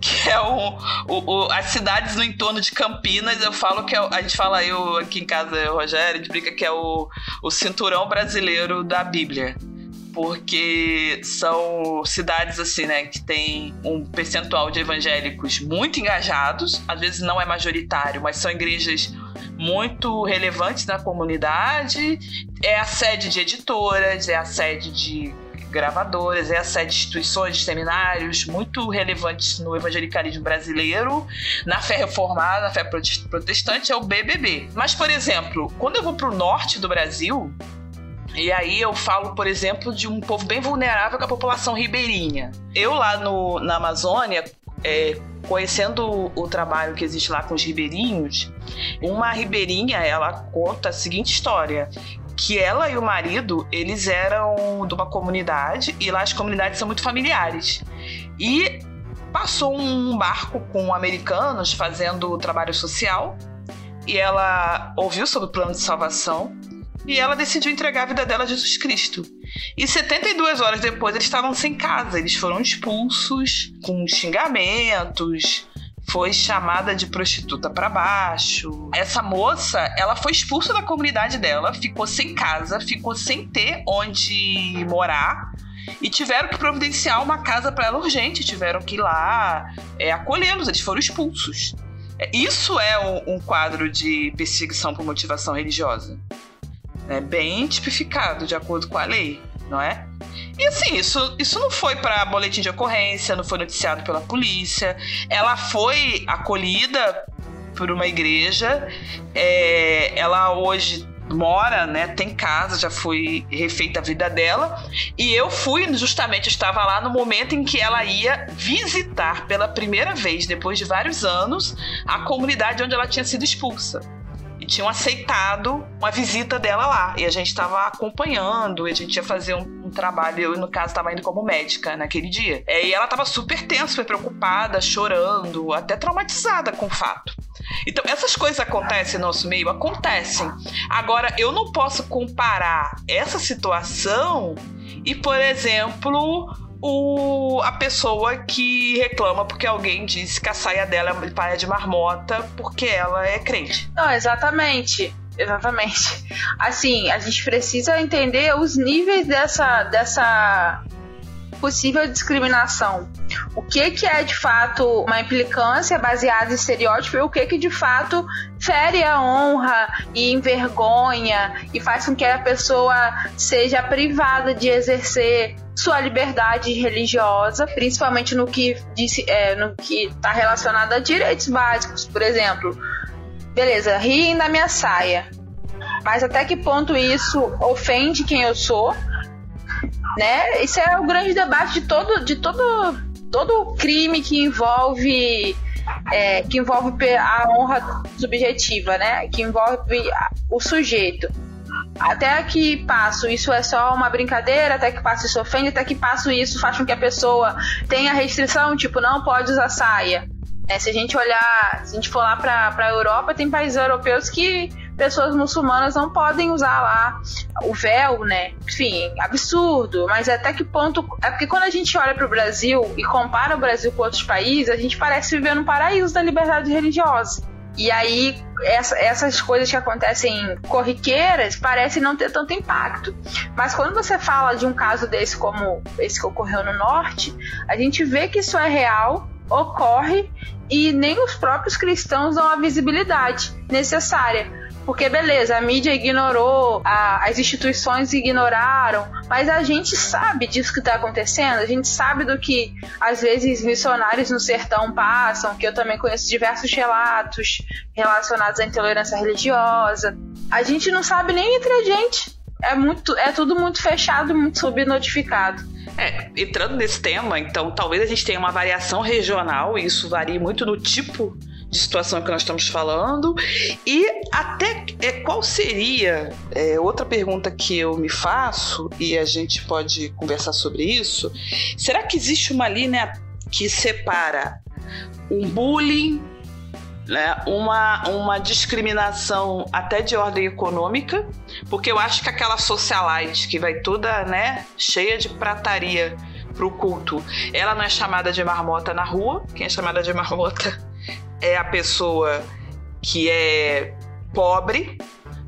que é o, o, as cidades no entorno de Campinas. Eu falo que é, a gente fala eu aqui em casa, eu, Rogério, a gente brinca que é o, o cinturão brasileiro da Bíblia. Porque são cidades assim, né, que tem um percentual de evangélicos muito engajados, às vezes não é majoritário, mas são igrejas muito relevantes na comunidade. É a sede de editoras, é a sede de gravadoras, é a de instituições, de seminários muito relevantes no evangelicalismo brasileiro, na fé reformada, na fé protestante, é o BBB. Mas, por exemplo, quando eu vou para o norte do Brasil, e aí eu falo, por exemplo, de um povo bem vulnerável, que é a população ribeirinha. Eu lá no, na Amazônia, é, conhecendo o trabalho que existe lá com os ribeirinhos, uma ribeirinha, ela conta a seguinte história, que ela e o marido, eles eram de uma comunidade e lá as comunidades são muito familiares. E passou um barco com americanos fazendo trabalho social e ela ouviu sobre o plano de salvação e ela decidiu entregar a vida dela a Jesus Cristo. E 72 horas depois eles estavam sem casa, eles foram expulsos com xingamentos, foi chamada de prostituta para baixo. Essa moça, ela foi expulsa da comunidade dela, ficou sem casa, ficou sem ter onde morar e tiveram que providenciar uma casa para ela urgente, tiveram que ir lá é, acolhê-los, eles foram expulsos. Isso é um, um quadro de perseguição por motivação religiosa. É bem tipificado de acordo com a lei, não é? E assim, isso, isso não foi para boletim de ocorrência, não foi noticiado pela polícia. Ela foi acolhida por uma igreja. É, ela hoje mora, né, tem casa, já foi refeita a vida dela, e eu fui, justamente estava lá no momento em que ela ia visitar pela primeira vez depois de vários anos a comunidade onde ela tinha sido expulsa tinham aceitado uma visita dela lá. E a gente estava acompanhando, e a gente ia fazer um, um trabalho. Eu, no caso, estava indo como médica naquele dia. É, e ela estava super tensa, super preocupada, chorando, até traumatizada com o fato. Então, essas coisas acontecem no nosso meio? Acontecem. Agora, eu não posso comparar essa situação e, por exemplo, o, a pessoa que reclama porque alguém disse que a saia dela é paia de marmota porque ela é crente.
Não, exatamente. Exatamente. Assim, a gente precisa entender os níveis dessa, dessa possível discriminação. O que, que é de fato uma implicância baseada em estereótipo e o que, que de fato fere a honra e envergonha e faz com que a pessoa seja privada de exercer sua liberdade religiosa, principalmente no que é, no que está relacionado a direitos básicos, por exemplo. Beleza, riem da minha saia. Mas até que ponto isso ofende quem eu sou? Né? Isso é o grande debate de todo, de todo, todo crime que envolve é, que envolve a honra subjetiva, né? Que envolve o sujeito. Até que passo isso é só uma brincadeira, até que passo isso ofende, até que passo isso faz com que a pessoa tenha restrição, tipo, não pode usar saia. É, se a gente olhar, se a gente for lá para a Europa, tem países europeus que pessoas muçulmanas não podem usar lá o véu, né? Enfim, absurdo. Mas até que ponto. É porque quando a gente olha para o Brasil e compara o Brasil com outros países, a gente parece viver num paraíso da liberdade religiosa. E aí, essa, essas coisas que acontecem corriqueiras parecem não ter tanto impacto. Mas quando você fala de um caso desse, como esse que ocorreu no Norte, a gente vê que isso é real, ocorre e nem os próprios cristãos dão a visibilidade necessária. Porque, beleza, a mídia ignorou, a, as instituições ignoraram, mas a gente sabe disso que está acontecendo, a gente sabe do que, às vezes, missionários no sertão passam, que eu também conheço diversos relatos relacionados à intolerância religiosa. A gente não sabe nem entre a gente. É, muito, é tudo muito fechado, muito subnotificado.
É, entrando nesse tema, então talvez a gente tenha uma variação regional, e isso varia muito no tipo de situação que nós estamos falando. E até é, qual seria é, outra pergunta que eu me faço e a gente pode conversar sobre isso será que existe uma linha que separa um bullying né, uma, uma discriminação até de ordem econômica, porque eu acho que aquela socialite que vai toda né, cheia de prataria pro culto, ela não é chamada de marmota na rua, quem é chamada de marmota é a pessoa que é pobre,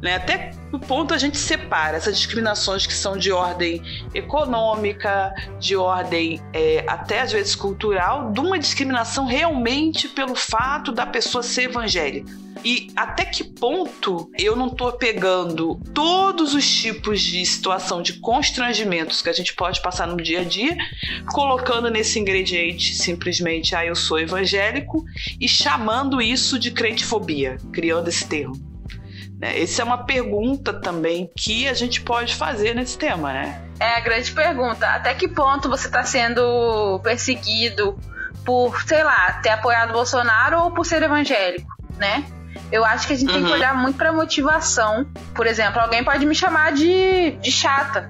né? Até o ponto a gente separa essas discriminações que são de ordem econômica, de ordem é, até às vezes cultural, de uma discriminação realmente pelo fato da pessoa ser evangélica. E até que ponto eu não estou pegando todos os tipos de situação de constrangimentos que a gente pode passar no dia a dia, colocando nesse ingrediente simplesmente, ah, eu sou evangélico, e chamando isso de crentefobia, criando esse termo. Né? Essa é uma pergunta também que a gente pode fazer nesse tema, né?
É a grande pergunta. Até que ponto você está sendo perseguido por, sei lá, ter apoiado Bolsonaro ou por ser evangélico, né? Eu acho que a gente uhum. tem que uhum. olhar muito pra motivação. Por exemplo, alguém pode me chamar de, de chata.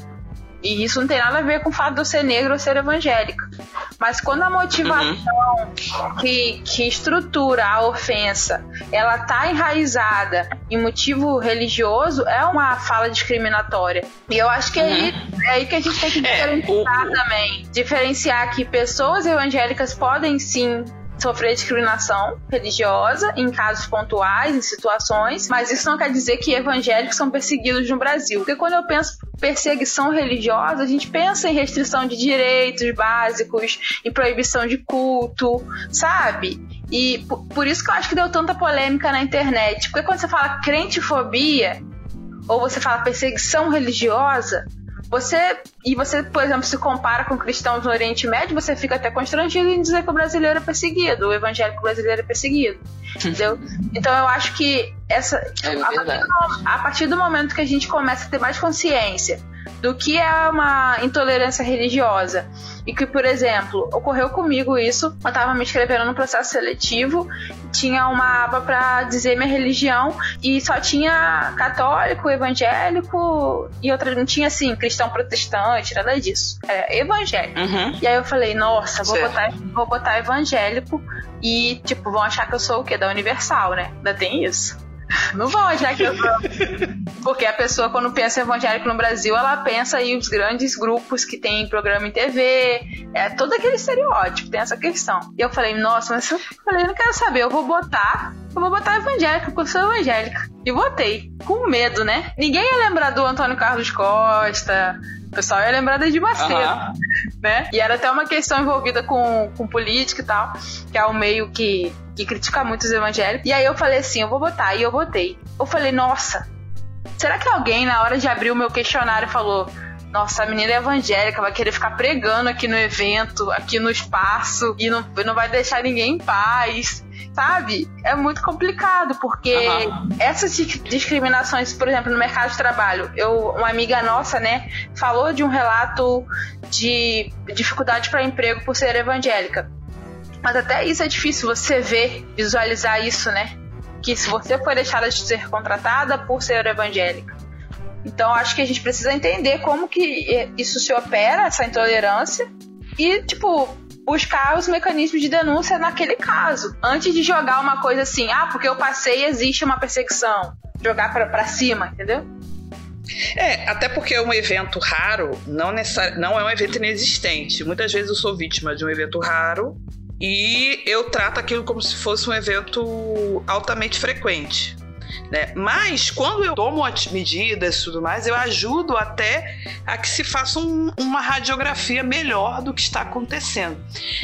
E isso não tem nada a ver com o fato de eu ser negro ou ser evangélica. Mas quando a motivação uhum. que, que estrutura a ofensa, ela tá enraizada em motivo religioso, é uma fala discriminatória. E eu acho que é, aí, uhum. é aí que a gente tem que diferenciar é, o... também. Diferenciar que pessoas evangélicas podem sim sofrer discriminação religiosa em casos pontuais, em situações, mas isso não quer dizer que evangélicos são perseguidos no Brasil. Porque quando eu penso perseguição religiosa, a gente pensa em restrição de direitos básicos, em proibição de culto, sabe? E por isso que eu acho que deu tanta polêmica na internet. Porque quando você fala crentefobia, ou você fala perseguição religiosa, você e você, por exemplo, se compara com cristãos no Oriente Médio, você fica até constrangido em dizer que o brasileiro é perseguido, o evangélico brasileiro é perseguido. Entendeu? Então eu acho que essa
é
a, partir do, a partir do momento que a gente começa a ter mais consciência do que é uma intolerância religiosa. E que, por exemplo, ocorreu comigo isso. Eu estava me inscrevendo no processo seletivo, tinha uma aba para dizer minha religião e só tinha católico, evangélico e outra não tinha assim, cristão protestante, nada disso. Era evangélico.
Uhum.
E aí eu falei, nossa, vou botar, vou botar evangélico e, tipo, vão achar que eu sou o quê? Da Universal, né? Ainda tem isso. Não vão achar que eu. Porque a pessoa, quando pensa em evangélico no Brasil, ela pensa em os grandes grupos que tem programa em TV, é todo aquele estereótipo, tem essa questão. E eu falei, nossa, mas eu falei, não quero saber, eu vou botar, eu vou botar evangélico, porque eu sou evangélica. E botei, com medo, né? Ninguém ia lembrar do Antônio Carlos Costa, o pessoal ia lembrar da Edir Macedo, uhum. né? E era até uma questão envolvida com, com política e tal, que é o meio que, que critica muito os evangélicos. E aí eu falei assim, eu vou botar, e eu botei. Eu falei, nossa, será que alguém na hora de abrir o meu questionário falou nossa, a menina é evangélica, vai querer ficar pregando aqui no evento, aqui no espaço, e não, não vai deixar ninguém em paz sabe? É muito complicado, porque uhum. essas discriminações, por exemplo, no mercado de trabalho, eu, uma amiga nossa, né, falou de um relato de dificuldade para emprego por ser evangélica. Mas até isso é difícil você ver, visualizar isso, né? Que se você foi deixada de ser contratada por ser evangélica. Então acho que a gente precisa entender como que isso se opera, essa intolerância, e, tipo, buscar os mecanismos de denúncia naquele caso. Antes de jogar uma coisa assim, ah, porque eu passei existe uma perseguição. Jogar para cima, entendeu?
É, até porque um evento raro não, não é um evento inexistente. Muitas vezes eu sou vítima de um evento raro e eu trato aquilo como se fosse um evento altamente frequente. Né? Mas quando eu tomo as medidas e tudo mais, eu ajudo até a que se faça um, uma radiografia melhor do que está acontecendo.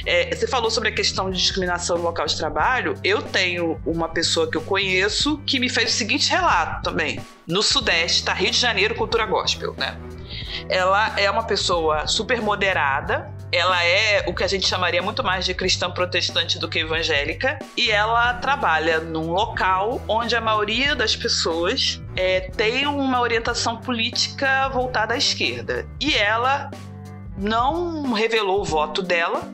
É, você falou sobre a questão de discriminação no local de trabalho. Eu tenho uma pessoa que eu conheço que me fez o seguinte relato também. No Sudeste, tá Rio de Janeiro, cultura gospel, né? Ela é uma pessoa super moderada, ela é o que a gente chamaria muito mais de cristã protestante do que evangélica, e ela trabalha num local onde a maioria das pessoas é, tem uma orientação política voltada à esquerda. E ela não revelou o voto dela,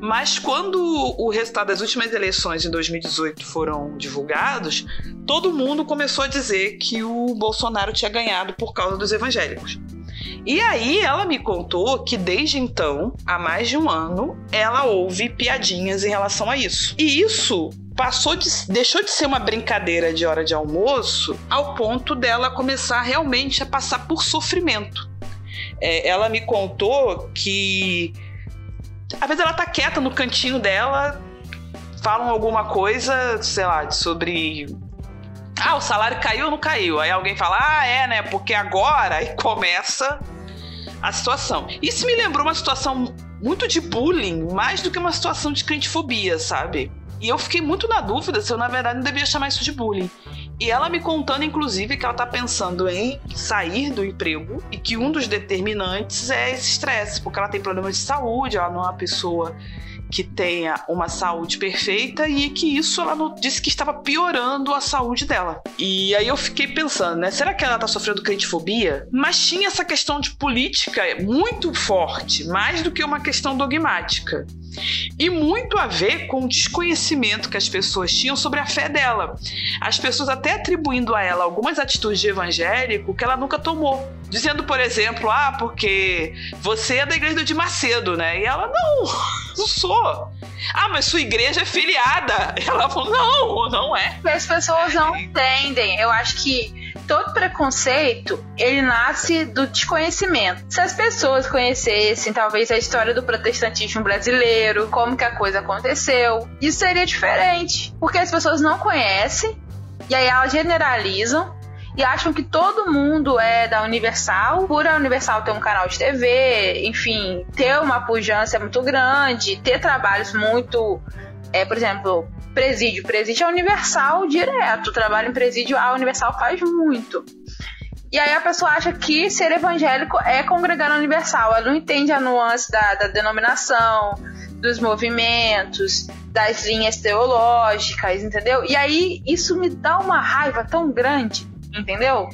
mas quando o resultado das últimas eleições em 2018 foram divulgados, todo mundo começou a dizer que o Bolsonaro tinha ganhado por causa dos evangélicos. E aí ela me contou que desde então, há mais de um ano, ela ouve piadinhas em relação a isso. E isso passou de, deixou de ser uma brincadeira de hora de almoço ao ponto dela começar realmente a passar por sofrimento. É, ela me contou que às vezes ela tá quieta no cantinho dela, falam alguma coisa, sei lá, sobre ah, o salário caiu ou não caiu? Aí alguém fala, ah, é, né? Porque agora aí começa a situação. Isso me lembrou uma situação muito de bullying, mais do que uma situação de crentefobia, sabe? E eu fiquei muito na dúvida se eu, na verdade, não devia chamar isso de bullying. E ela me contando, inclusive, que ela tá pensando em sair do emprego e que um dos determinantes é esse estresse, porque ela tem problemas de saúde, ela não é uma pessoa que tenha uma saúde perfeita e que isso ela não, disse que estava piorando a saúde dela. E aí eu fiquei pensando, né? Será que ela tá sofrendo crentifobia? Mas tinha essa questão de política muito forte, mais do que uma questão dogmática. E muito a ver com o desconhecimento que as pessoas tinham sobre a fé dela. As pessoas até atribuindo a ela algumas atitudes de evangélico que ela nunca tomou. Dizendo, por exemplo, ah, porque você é da igreja de Macedo, né? E ela, não, não sou. Ah, mas sua igreja é filiada. Ela falou, não, não é.
As pessoas não entendem. Eu acho que todo preconceito ele nasce do desconhecimento. Se as pessoas conhecessem talvez a história do protestantismo brasileiro, como que a coisa aconteceu, isso seria diferente, porque as pessoas não conhecem e aí elas generalizam e acham que todo mundo é da Universal, por a Universal ter um canal de TV, enfim, ter uma pujança muito grande, ter trabalhos muito, é, por exemplo, presídio. Presídio é universal direto. Trabalho em presídio, a Universal faz muito. E aí a pessoa acha que ser evangélico é congregar no universal. Ela não entende a nuance da, da denominação, dos movimentos, das linhas teológicas, entendeu? E aí isso me dá uma raiva tão grande entendeu?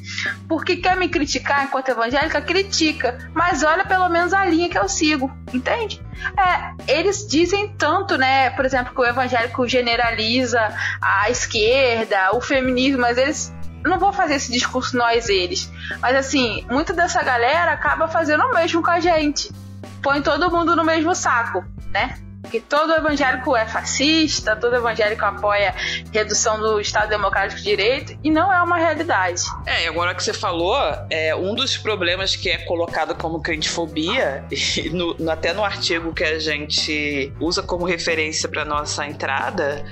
Porque quer me criticar enquanto evangélica, critica, mas olha pelo menos a linha que eu sigo, entende? É, eles dizem tanto, né, por exemplo, que o evangélico generaliza a esquerda, o feminismo, mas eles não vou fazer esse discurso nós eles, mas assim, muita dessa galera acaba fazendo o mesmo com a gente. Põe todo mundo no mesmo saco, né? Que todo evangélico é fascista, todo evangélico apoia redução do Estado Democrático de Direito, e não é uma realidade.
É, e agora que você falou, é, um dos problemas que é colocado como crentefobia, no, até no artigo que a gente usa como referência para nossa entrada,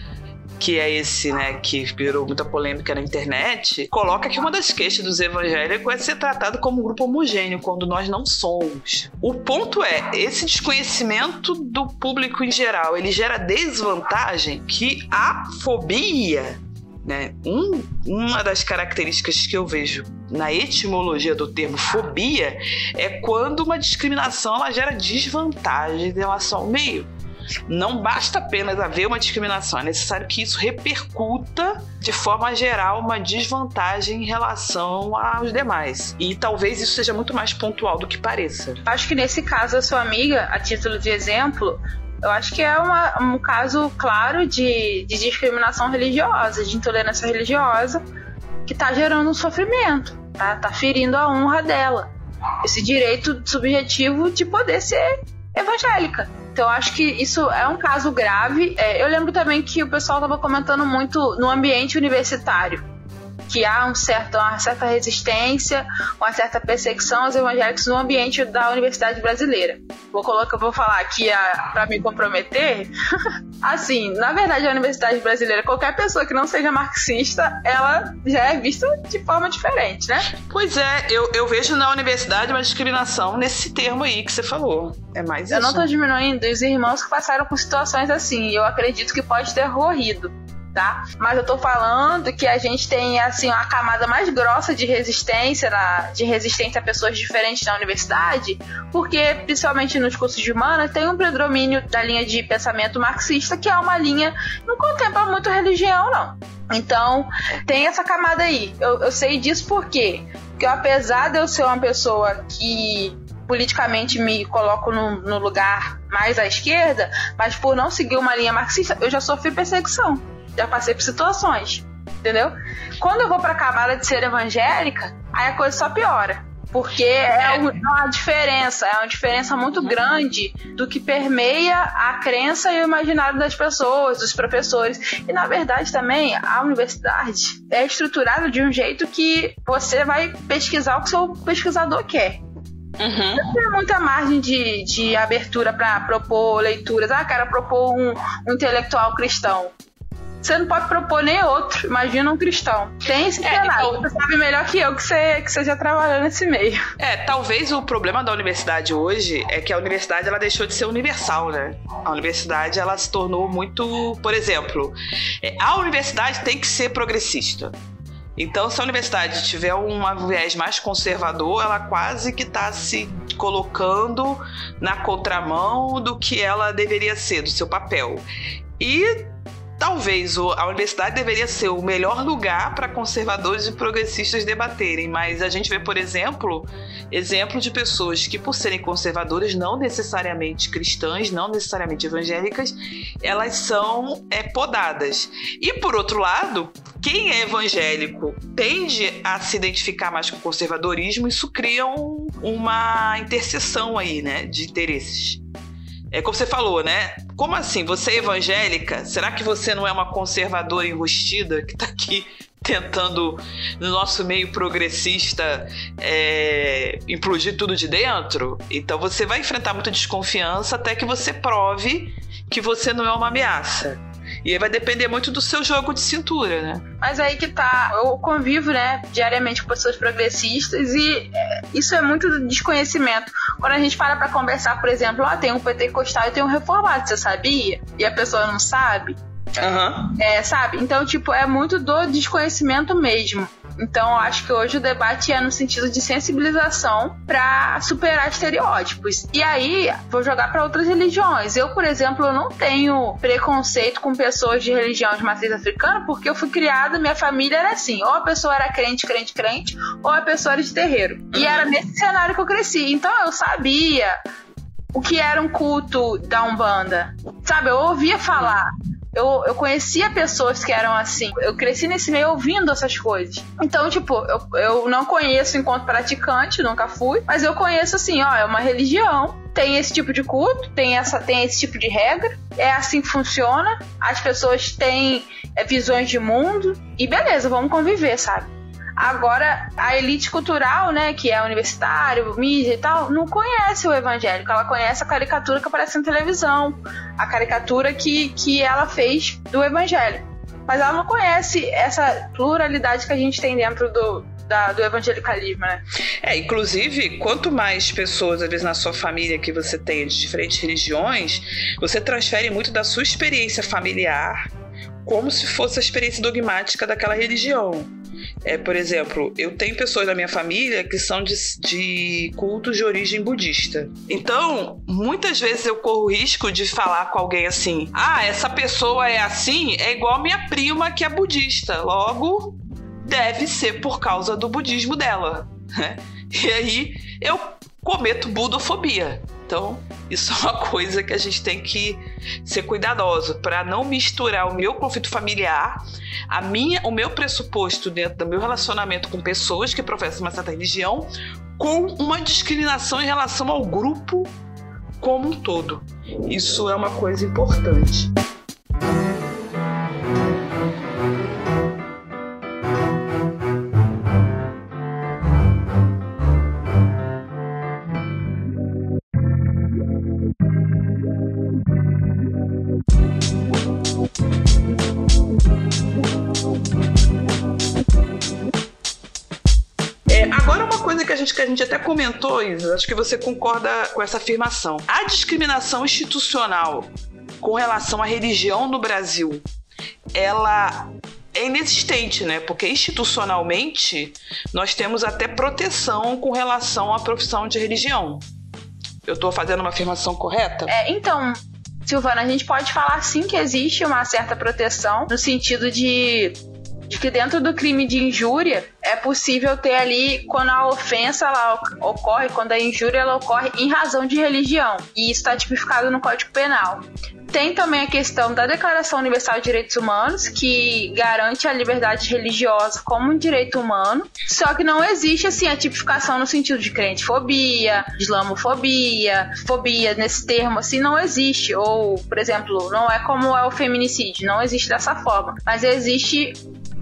que é esse, né, que virou muita polêmica na internet, coloca que uma das queixas dos evangélicos é ser tratado como um grupo homogêneo, quando nós não somos. O ponto é, esse desconhecimento do público em geral, ele gera desvantagem que a fobia né? Um, uma das características que eu vejo na etimologia do termo fobia é quando uma discriminação ela gera desvantagem em relação ao meio. Não basta apenas haver uma discriminação, é necessário que isso repercuta de forma geral uma desvantagem em relação aos demais. E talvez isso seja muito mais pontual do que pareça.
Acho que nesse caso, a sua amiga, a título de exemplo, eu acho que é uma, um caso claro de, de discriminação religiosa, de intolerância religiosa, que está gerando um sofrimento, tá? Tá ferindo a honra dela. Esse direito subjetivo de poder ser evangélica. Então, acho que isso é um caso grave. É, eu lembro também que o pessoal estava comentando muito no ambiente universitário que há um certo, uma certa resistência, uma certa perseguição aos evangélicos no ambiente da universidade brasileira. Vou colocar, vou falar aqui para me comprometer. assim, na verdade, a universidade brasileira, qualquer pessoa que não seja marxista, ela já é vista de forma diferente, né?
Pois é, eu, eu vejo na universidade uma discriminação nesse termo aí que você falou. É mais isso.
Eu não estou diminuindo os irmãos que passaram por situações assim, e eu acredito que pode ter ocorrido tá? Mas eu tô falando que a gente tem, assim, uma camada mais grossa de resistência, na, de resistência a pessoas diferentes na universidade, porque, principalmente nos cursos de humanas, tem um predomínio da linha de pensamento marxista, que é uma linha não contempla muito religião, não. Então, tem essa camada aí. Eu, eu sei disso porque, porque apesar de eu ser uma pessoa que politicamente me coloco no, no, lugar mais à esquerda, mas por não seguir uma linha marxista, eu já sofri perseguição já passei por situações, entendeu? Quando eu vou pra camada de ser evangélica, aí a coisa só piora. Porque é uma diferença, é uma diferença muito grande do que permeia a crença e o imaginário das pessoas, dos professores. E na verdade também a universidade é estruturada de um jeito que você vai pesquisar o que o seu pesquisador quer. Uhum. Não tem muita margem de, de abertura para propor leituras. Ah, quero propor um, um intelectual cristão. Você não pode propor nem outro. Imagina um cristão. Tem esse é, então, Você sabe melhor que eu que você, que você já trabalhou nesse meio.
É, talvez o problema da universidade hoje é que a universidade ela deixou de ser universal, né? A universidade ela se tornou muito. Por exemplo, é, a universidade tem que ser progressista. Então, se a universidade tiver um viés mais conservador, ela quase que está se colocando na contramão do que ela deveria ser, do seu papel. E Talvez a universidade deveria ser o melhor lugar para conservadores e progressistas debaterem, mas a gente vê, por exemplo, exemplo de pessoas que, por serem conservadoras, não necessariamente cristãs, não necessariamente evangélicas, elas são é, podadas. E por outro lado, quem é evangélico tende a se identificar mais com o conservadorismo, isso cria um, uma interseção aí, né, de interesses. É como você falou, né? Como assim? Você é evangélica? Será que você não é uma conservadora enrustida que tá aqui tentando, no nosso meio progressista, é, implodir tudo de dentro? Então você vai enfrentar muita desconfiança até que você prove que você não é uma ameaça. E aí vai depender muito do seu jogo de cintura, né?
Mas aí que tá, eu convivo, né, diariamente com pessoas progressistas e é, isso é muito desconhecimento. Quando a gente para pra conversar, por exemplo, ah, tem um pentecostal e tem um reformado, você sabia? E a pessoa não sabe.
Uhum.
É, sabe? Então, tipo, é muito do desconhecimento mesmo. Então, acho que hoje o debate é no sentido de sensibilização para superar estereótipos. E aí, vou jogar para outras religiões. Eu, por exemplo, não tenho preconceito com pessoas de religião de matriz africana, porque eu fui criada, minha família era assim: ou a pessoa era crente, crente, crente, ou a pessoa era de terreiro. E era nesse cenário que eu cresci. Então, eu sabia o que era um culto da Umbanda. Sabe, eu ouvia falar. Eu, eu conhecia pessoas que eram assim. Eu cresci nesse meio ouvindo essas coisas. Então, tipo, eu, eu não conheço enquanto praticante, nunca fui, mas eu conheço assim, ó, é uma religião, tem esse tipo de culto, tem, essa, tem esse tipo de regra, é assim que funciona. As pessoas têm é, visões de mundo e beleza, vamos conviver, sabe? Agora, a elite cultural, né, que é universitário, mídia e tal, não conhece o evangélico. Ela conhece a caricatura que aparece na televisão, a caricatura que, que ela fez do evangelho. Mas ela não conhece essa pluralidade que a gente tem dentro do, da, do evangelicalismo, né?
É, inclusive, quanto mais pessoas, às vezes, na sua família que você tem de diferentes religiões, você transfere muito da sua experiência familiar como se fosse a experiência dogmática daquela religião. É, por exemplo, eu tenho pessoas da minha família que são de, de cultos de origem budista. Então, muitas vezes eu corro o risco de falar com alguém assim: ah, essa pessoa é assim, é igual minha prima que é budista. Logo, deve ser por causa do budismo dela. E aí eu cometo budofobia. Então, isso é uma coisa que a gente tem que ser cuidadoso para não misturar o meu conflito familiar, a minha, o meu pressuposto dentro do meu relacionamento com pessoas que professam uma certa religião, com uma discriminação em relação ao grupo como um todo. Isso é uma coisa importante. Que a gente até comentou, Isa, acho que você concorda com essa afirmação. A discriminação institucional com relação à religião no Brasil, ela é inexistente, né? Porque institucionalmente nós temos até proteção com relação à profissão de religião. Eu estou fazendo uma afirmação correta?
É, então, Silvana, a gente pode falar sim que existe uma certa proteção no sentido de de que dentro do crime de injúria é possível ter ali quando a ofensa ela ocorre, quando a injúria ela ocorre em razão de religião. E isso está tipificado no Código Penal. Tem também a questão da Declaração Universal de Direitos Humanos, que garante a liberdade religiosa como um direito humano, só que não existe assim a tipificação no sentido de crentefobia, islamofobia, fobia nesse termo assim não existe, ou, por exemplo, não é como é o feminicídio, não existe dessa forma, mas existe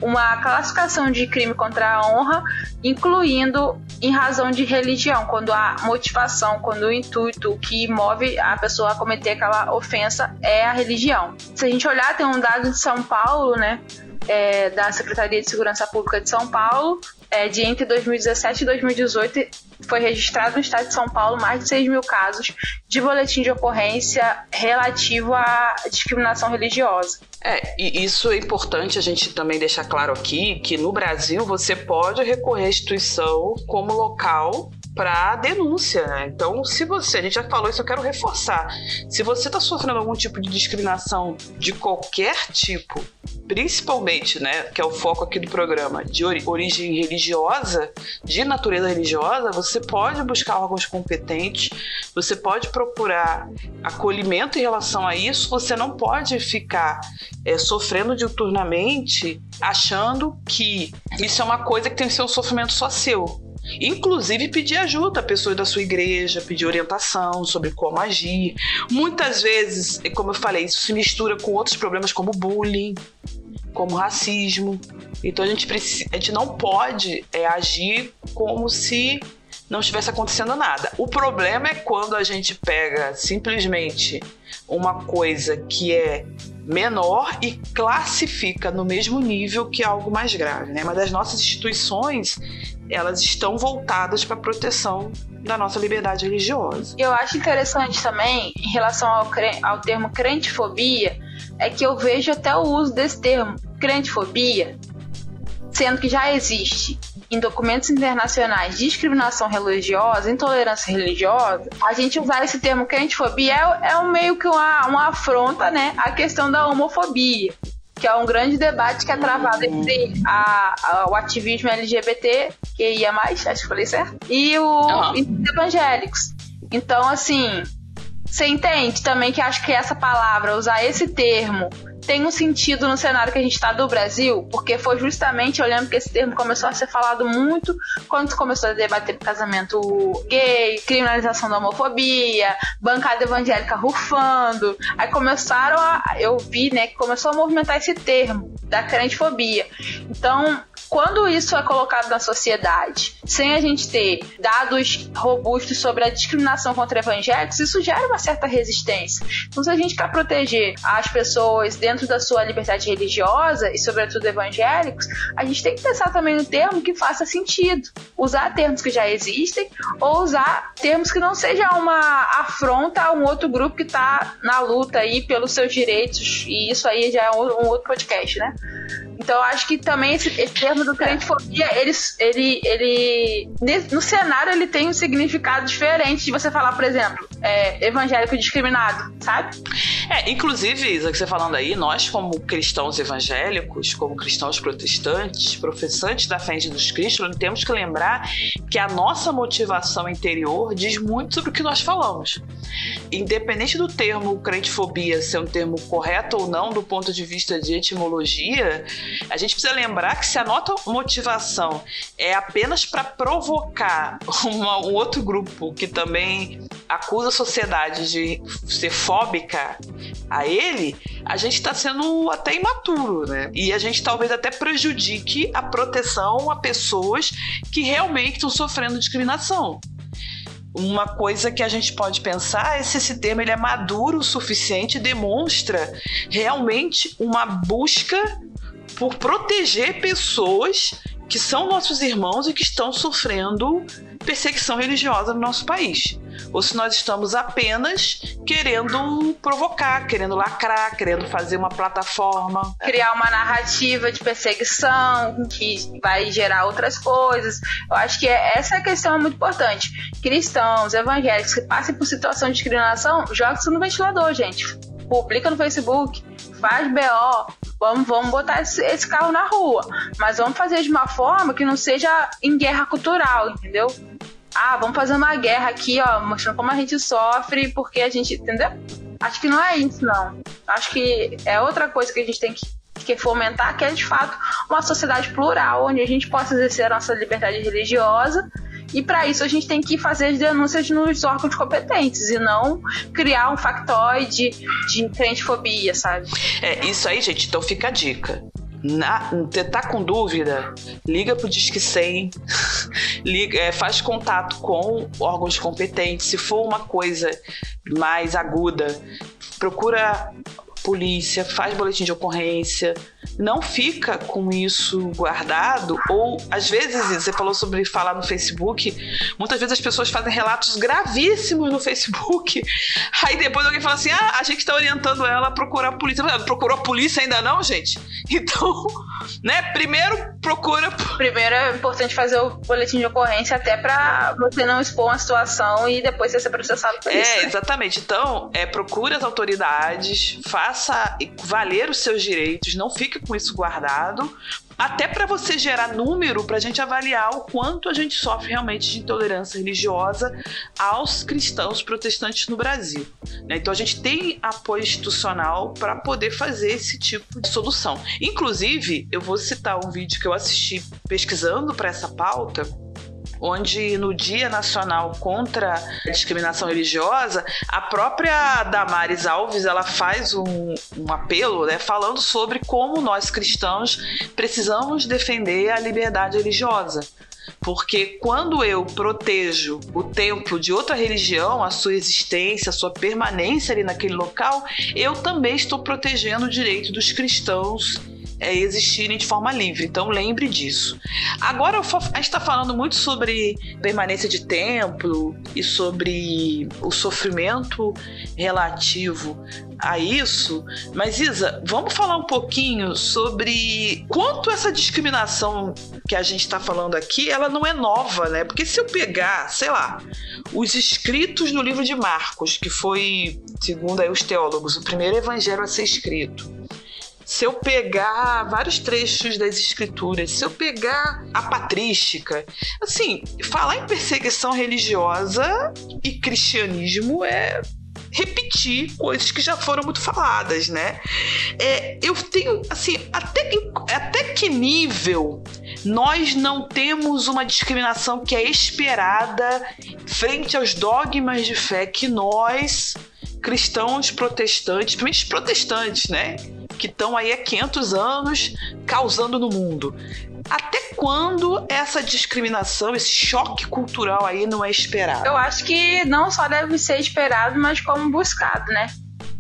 uma classificação de crime contra a honra, incluindo em razão de religião, quando a motivação, quando o intuito que move a pessoa a cometer aquela ofensa é a religião. Se a gente olhar, tem um dado de São Paulo, né? É, da Secretaria de Segurança Pública de São Paulo, é, de entre 2017 e 2018, foi registrado no estado de São Paulo mais de 6 mil casos de boletim de ocorrência relativo à discriminação religiosa.
É, e isso é importante a gente também deixar claro aqui que no Brasil você pode recorrer à instituição como local para denúncia. Né? Então, se você, a gente já falou isso, eu quero reforçar. Se você está sofrendo algum tipo de discriminação de qualquer tipo, principalmente, né, que é o foco aqui do programa, de origem religiosa, de natureza religiosa, você pode buscar órgãos competentes, você pode procurar acolhimento em relação a isso, você não pode ficar é, sofrendo diuturnamente achando que isso é uma coisa que tem que ser um sofrimento só seu. Inclusive pedir ajuda a pessoas da sua igreja, pedir orientação sobre como agir. Muitas vezes, como eu falei, isso se mistura com outros problemas como bullying, como racismo. Então a gente, precisa, a gente não pode é, agir como se não estivesse acontecendo nada. O problema é quando a gente pega simplesmente uma coisa que é menor e classifica no mesmo nível que algo mais grave, né? Mas as nossas instituições, elas estão voltadas para a proteção da nossa liberdade religiosa.
Eu acho interessante também, em relação ao, ao termo crentefobia, é que eu vejo até o uso desse termo, crentefobia, sendo que já existe em documentos internacionais discriminação religiosa, intolerância religiosa, a gente usar esse termo crentefobia é, é um meio que uma, uma afronta, né, à questão da homofobia que é um grande debate que é travado entre a, a, o ativismo LGBT, que ia mais, acho que falei certo, e, o, uhum. e os evangélicos. Então, assim, você entende também que acho que essa palavra, usar esse termo, tem um sentido no cenário que a gente está do Brasil, porque foi justamente, eu lembro que esse termo começou a ser falado muito quando começou a debater casamento gay, criminalização da homofobia, bancada evangélica rufando. Aí começaram a. Eu vi, né, que começou a movimentar esse termo da crentefobia. Então, quando isso é colocado na sociedade, sem a gente ter dados robustos sobre a discriminação contra evangélicos, isso gera uma certa resistência. Então, se a gente quer proteger as pessoas dentro da sua liberdade religiosa e, sobretudo, evangélicos, a gente tem que pensar também no termo que faça sentido. Usar termos que já existem ou usar termos que não sejam uma afronta a um outro grupo que está na luta aí pelos seus direitos. E isso aí já é um outro podcast, né? Então, acho que também esse, esse termo do crentefobia, ele, ele, ele, no cenário, ele tem um significado diferente de você falar, por exemplo, é, evangélico discriminado, sabe?
É, inclusive, Isa, que você falando aí, nós, como cristãos evangélicos, como cristãos protestantes, professantes da fé em Jesus Cristo, temos que lembrar que a nossa motivação interior diz muito sobre o que nós falamos. Independente do termo crentefobia ser um termo correto ou não do ponto de vista de etimologia, a gente precisa lembrar que se a nossa motivação é apenas para provocar uma, um outro grupo que também acusa a sociedade de ser fóbica a ele, a gente está sendo até imaturo, né? E a gente talvez até prejudique a proteção a pessoas que realmente estão sofrendo discriminação uma coisa que a gente pode pensar é se esse termo ele é maduro o suficiente, demonstra realmente uma busca por proteger pessoas que são nossos irmãos e que estão sofrendo perseguição religiosa no nosso país. Ou se nós estamos apenas querendo provocar, querendo lacrar, querendo fazer uma plataforma.
Criar uma narrativa de perseguição que vai gerar outras coisas. Eu acho que essa questão é muito importante. Cristãos, evangélicos que passem por situação de discriminação, joga isso no ventilador, gente. Publica no Facebook, faz BO, vamos, vamos botar esse, esse, carro na rua. Mas vamos fazer de uma forma que não seja em guerra cultural, entendeu? Ah, vamos fazer uma guerra aqui, ó, mostrando como a gente sofre, porque a gente. Entendeu? Acho que não é isso, não. Acho que é outra coisa que a gente tem que, que fomentar, que é de fato uma sociedade plural, onde a gente possa exercer a nossa liberdade religiosa e para isso a gente tem que fazer as denúncias nos órgãos competentes e não criar um factoide de crentefobia, sabe?
É, isso aí, gente, então fica a dica. Na, tá com dúvida, liga pro Disque 100, liga, é, faz contato com órgãos competentes. Se for uma coisa mais aguda, procura polícia, faz boletim de ocorrência, não fica com isso guardado, ou às vezes, você falou sobre falar no Facebook, muitas vezes as pessoas fazem relatos gravíssimos no Facebook, aí depois alguém fala assim: ah, a gente está orientando ela a procurar a polícia. Procurou a polícia ainda não, gente? Então, né, primeiro procura.
Primeiro é importante fazer o boletim de ocorrência até para você não expor uma situação e depois você ser processado por
é,
isso.
É, exatamente. Então, é, procure as autoridades, faça valer os seus direitos, não fique com isso guardado, até para você gerar número para a gente avaliar o quanto a gente sofre realmente de intolerância religiosa aos cristãos protestantes no Brasil. Né? Então a gente tem apoio institucional para poder fazer esse tipo de solução. Inclusive, eu vou citar um vídeo que eu assisti pesquisando para essa pauta onde no Dia Nacional contra a Discriminação Religiosa, a própria Damares Alves ela faz um, um apelo né, falando sobre como nós cristãos precisamos defender a liberdade religiosa. Porque quando eu protejo o templo de outra religião, a sua existência, a sua permanência ali naquele local, eu também estou protegendo o direito dos cristãos é, existirem de forma livre. Então lembre disso. Agora a gente está falando muito sobre permanência de templo e sobre o sofrimento relativo a isso, mas Isa, vamos falar um pouquinho sobre quanto essa discriminação que a gente está falando aqui, ela não é nova, né? Porque se eu pegar, sei lá, os escritos no livro de Marcos, que foi, segundo aí os teólogos, o primeiro evangelho a ser escrito, se eu pegar vários trechos das escrituras, se eu pegar a patrística, assim, falar em perseguição religiosa e cristianismo é repetir coisas que já foram muito faladas, né? É, eu tenho, assim, até que, até que nível nós não temos uma discriminação que é esperada frente aos dogmas de fé que nós, cristãos protestantes, principalmente protestantes, né? Que estão aí há 500 anos causando no mundo. Até quando essa discriminação, esse choque cultural aí não é esperado?
Eu acho que não só deve ser esperado, mas como buscado, né?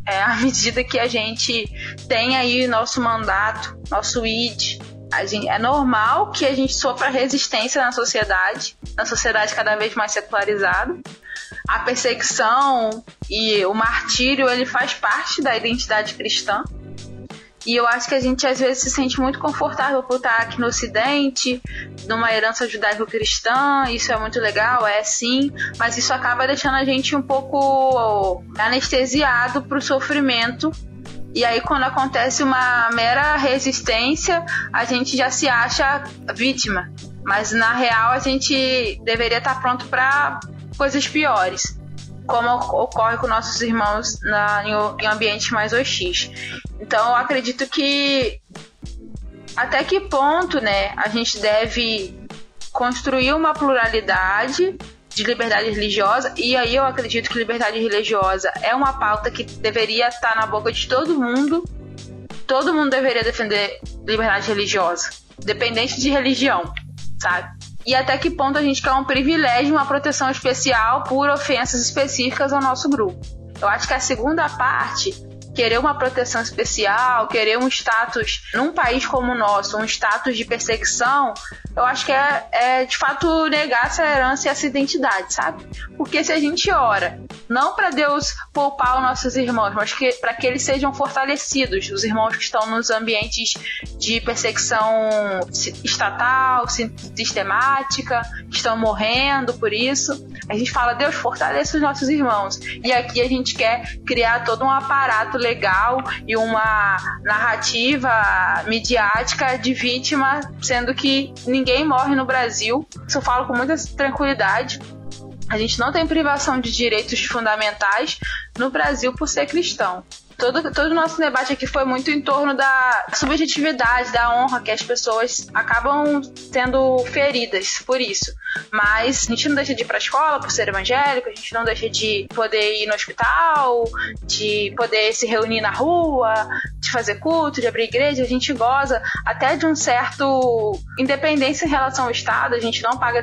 É, à medida que a gente tem aí nosso mandato, nosso ID, gente, é normal que a gente sofra resistência na sociedade, na sociedade cada vez mais secularizada. A perseguição e o martírio, ele faz parte da identidade cristã. E eu acho que a gente às vezes se sente muito confortável por estar aqui no Ocidente, numa herança judaico-cristã, isso é muito legal, é sim, mas isso acaba deixando a gente um pouco anestesiado para o sofrimento. E aí, quando acontece uma mera resistência, a gente já se acha vítima. Mas na real, a gente deveria estar pronto para coisas piores como ocorre com nossos irmãos na, em ambientes mais hostis. Então, eu acredito que até que ponto, né, a gente deve construir uma pluralidade de liberdade religiosa, e aí eu acredito que liberdade religiosa é uma pauta que deveria estar na boca de todo mundo. Todo mundo deveria defender liberdade religiosa, dependente de religião, sabe? E até que ponto a gente quer um privilégio, uma proteção especial por ofensas específicas ao nosso grupo. Eu acho que a segunda parte querer uma proteção especial, querer um status num país como o nosso, um status de perseguição, eu acho que é, é de fato negar essa herança e essa identidade, sabe? Porque se a gente ora, não para Deus poupar os nossos irmãos, mas que, para que eles sejam fortalecidos, os irmãos que estão nos ambientes de perseguição estatal, sistemática, que estão morrendo por isso, a gente fala, Deus fortaleça os nossos irmãos. E aqui a gente quer criar todo um aparato legal e uma narrativa midiática de vítima, sendo que ninguém morre no Brasil. Isso eu falo com muita tranquilidade. A gente não tem privação de direitos fundamentais no Brasil por ser cristão todo, todo o nosso debate aqui foi muito em torno da subjetividade, da honra que as pessoas acabam sendo feridas por isso. Mas a gente não deixa de ir para a escola por ser evangélico, a gente não deixa de poder ir no hospital, de poder se reunir na rua, de fazer culto, de abrir igreja. A gente goza até de um certo independência em relação ao Estado, a gente não paga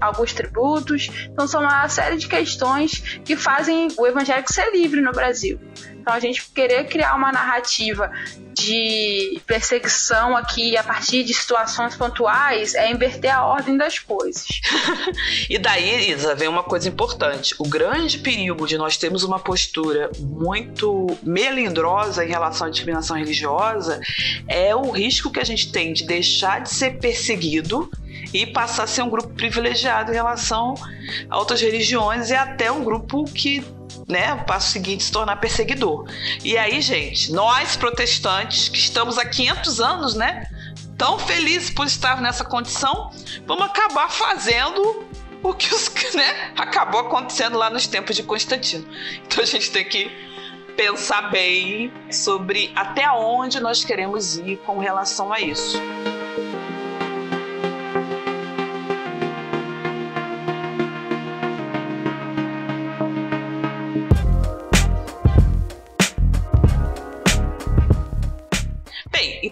alguns tributos. Então, são uma série de questões que fazem o evangélico ser livre no Brasil. Então a gente querer criar uma narrativa de perseguição aqui a partir de situações pontuais é inverter a ordem das coisas.
e daí, Isa, vem uma coisa importante. O grande perigo de nós termos uma postura muito melindrosa em relação à discriminação religiosa é o risco que a gente tem de deixar de ser perseguido e passar a ser um grupo privilegiado em relação a outras religiões e até um grupo que né, o passo seguinte se tornar perseguidor. E aí, gente, nós protestantes que estamos há 500 anos, né, tão felizes por estar nessa condição, vamos acabar fazendo o que os, né, acabou acontecendo lá nos tempos de Constantino. Então a gente tem que pensar bem sobre até onde nós queremos ir com relação a isso.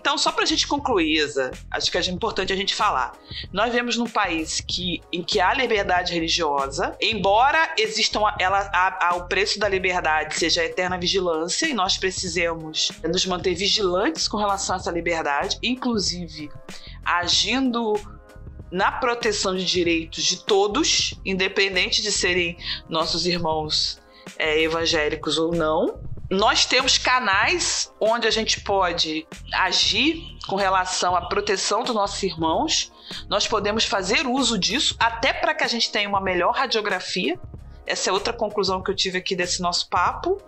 Então, só para a gente concluir, Isa, acho que é importante a gente falar. Nós vivemos num país que, em que há liberdade religiosa, embora existam ela, a, a, o preço da liberdade seja a eterna vigilância, e nós precisamos nos manter vigilantes com relação a essa liberdade, inclusive agindo na proteção de direitos de todos, independente de serem nossos irmãos é, evangélicos ou não. Nós temos canais onde a gente pode agir com relação à proteção dos nossos irmãos. Nós podemos fazer uso disso até para que a gente tenha uma melhor radiografia. Essa é outra conclusão que eu tive aqui desse nosso papo.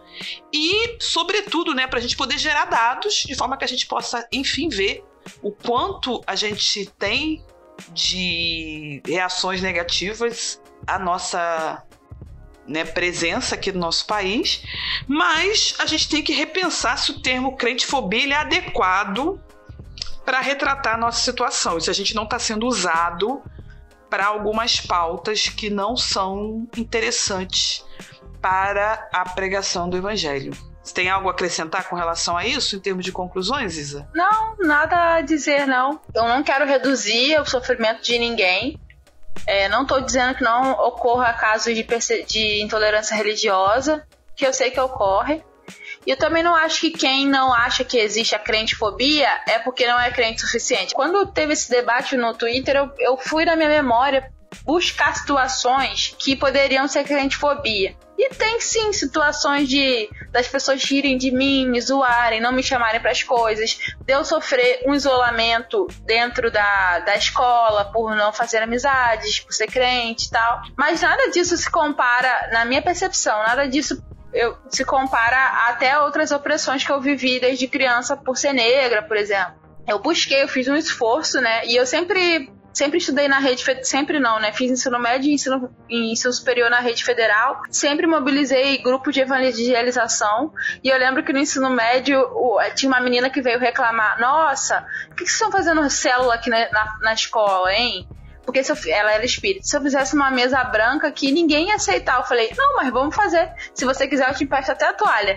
E, sobretudo, né, para a gente poder gerar dados de forma que a gente possa, enfim, ver o quanto a gente tem de reações negativas à nossa né, presença aqui no nosso país, mas a gente tem que repensar se o termo crentefobia é adequado para retratar a nossa situação, se a gente não está sendo usado para algumas pautas que não são interessantes para a pregação do evangelho. Você tem algo a acrescentar com relação a isso, em termos de conclusões, Isa?
Não, nada a dizer, não. Eu não quero reduzir o sofrimento de ninguém. É, não estou dizendo que não ocorra casos de, de intolerância religiosa, que eu sei que ocorre. E eu também não acho que quem não acha que existe a crentefobia é porque não é crente suficiente. Quando teve esse debate no Twitter, eu, eu fui na minha memória buscar situações que poderiam ser crentefobia. E tem sim situações de das pessoas rirem de mim, me zoarem, não me chamarem para as coisas, de eu sofrer um isolamento dentro da, da escola por não fazer amizades, por ser crente e tal. Mas nada disso se compara, na minha percepção, nada disso eu, se compara até outras opressões que eu vivi desde criança por ser negra, por exemplo. Eu busquei, eu fiz um esforço, né? E eu sempre Sempre estudei na rede, sempre não, né? Fiz ensino médio e ensino, ensino superior na rede federal. Sempre mobilizei grupo de evangelização. E eu lembro que no ensino médio tinha uma menina que veio reclamar: Nossa, o que, vocês estão fazendo célula aqui na, na, na escola, hein? Porque se eu, ela era espírita. Se eu fizesse uma mesa branca aqui, ninguém ia aceitar. Eu falei, não, mas vamos fazer. Se você quiser, eu te empresto até a toalha.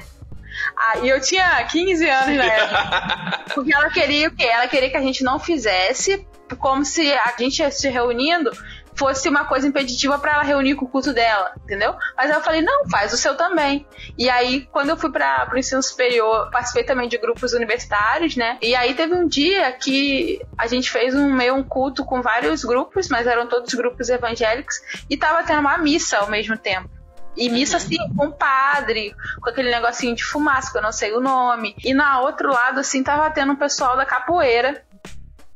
Ah, e eu tinha 15 anos na época. Porque ela queria o quê? Ela queria que a gente não fizesse como se a gente se reunindo fosse uma coisa impeditiva para ela reunir com o culto dela, entendeu? Mas eu falei, não, faz o seu também. E aí, quando eu fui para o ensino superior, participei também de grupos universitários, né? E aí teve um dia que a gente fez um meio um culto com vários grupos, mas eram todos grupos evangélicos, e tava tendo uma missa ao mesmo tempo. E missa assim, com padre, com aquele negocinho de fumaça, que eu não sei o nome. E na outro lado, assim, tava tendo um pessoal da capoeira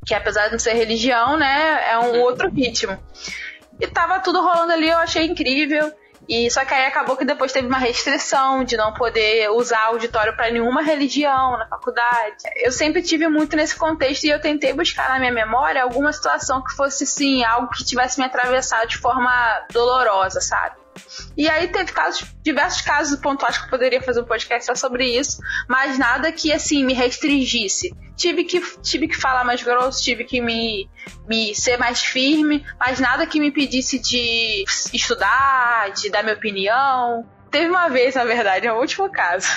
que apesar de não ser religião, né, é um outro ritmo. E tava tudo rolando ali, eu achei incrível. E só que aí acabou que depois teve uma restrição de não poder usar auditório para nenhuma religião na faculdade. Eu sempre tive muito nesse contexto e eu tentei buscar na minha memória alguma situação que fosse sim algo que tivesse me atravessado de forma dolorosa, sabe? E aí teve casos, diversos casos pontuais que eu poderia fazer um podcast só sobre isso, mas nada que assim me restringisse. Tive que, tive que falar mais grosso, tive que me, me ser mais firme, mas nada que me impedisse de estudar, de dar minha opinião. Teve uma vez, na verdade, é o último caso,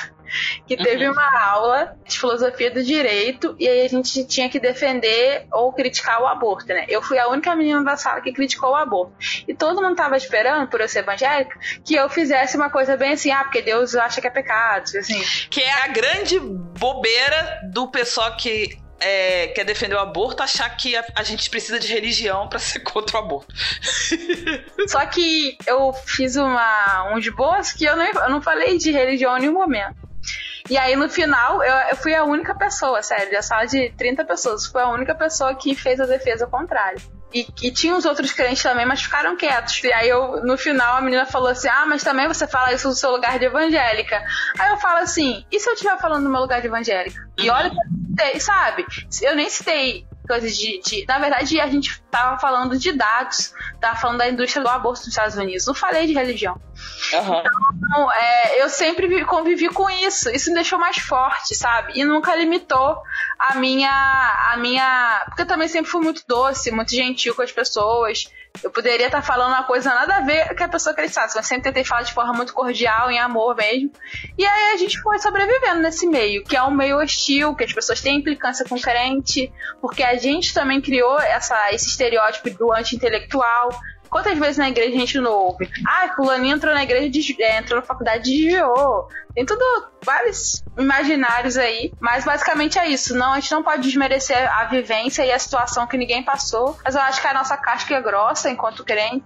que teve uhum. uma aula de filosofia do direito e aí a gente tinha que defender ou criticar o aborto, né? Eu fui a única menina da sala que criticou o aborto. E todo mundo tava esperando, por eu ser evangélica, que eu fizesse uma coisa bem assim, ah, porque Deus acha que é pecado, assim.
Que é a grande bobeira do pessoal que é, quer defender o aborto achar que a, a gente precisa de religião para ser contra o aborto.
Só que eu fiz uma, um de boas que eu não, eu não falei de religião em nenhum momento. E aí no final, eu, eu fui a única pessoa, sério, da sala de 30 pessoas, fui a única pessoa que fez a defesa contrária. E, e tinha os outros crentes também, mas ficaram quietos. E aí eu, no final, a menina falou assim: Ah, mas também você fala isso no seu lugar de evangélica. Aí eu falo assim: e se eu estiver falando no meu lugar de evangélica? E olha que eu citei, sabe? Eu nem citei coisas de, de, Na verdade, a gente tava falando de dados, tava falando da indústria do aborto nos Estados Unidos. Não falei de religião. Uhum. Então, é, eu sempre convivi com isso. Isso me deixou mais forte, sabe? E nunca limitou a minha. a minha. Porque eu também sempre fui muito doce, muito gentil com as pessoas. Eu poderia estar falando uma coisa nada a ver que a pessoa acreditasse, mas sempre tentei falar de forma muito cordial, em amor mesmo. E aí a gente foi sobrevivendo nesse meio, que é um meio hostil, que as pessoas têm implicância com crente, porque a gente também criou essa, esse estereótipo do anti-intelectual. Quantas vezes na igreja a gente não ouve? Ah, fulaninho entrou na igreja, de, é, entrou na faculdade de desviou. Tem tudo, vários imaginários aí. Mas basicamente é isso. Não, a gente não pode desmerecer a vivência e a situação que ninguém passou. Mas eu acho que a nossa casca é grossa enquanto crente.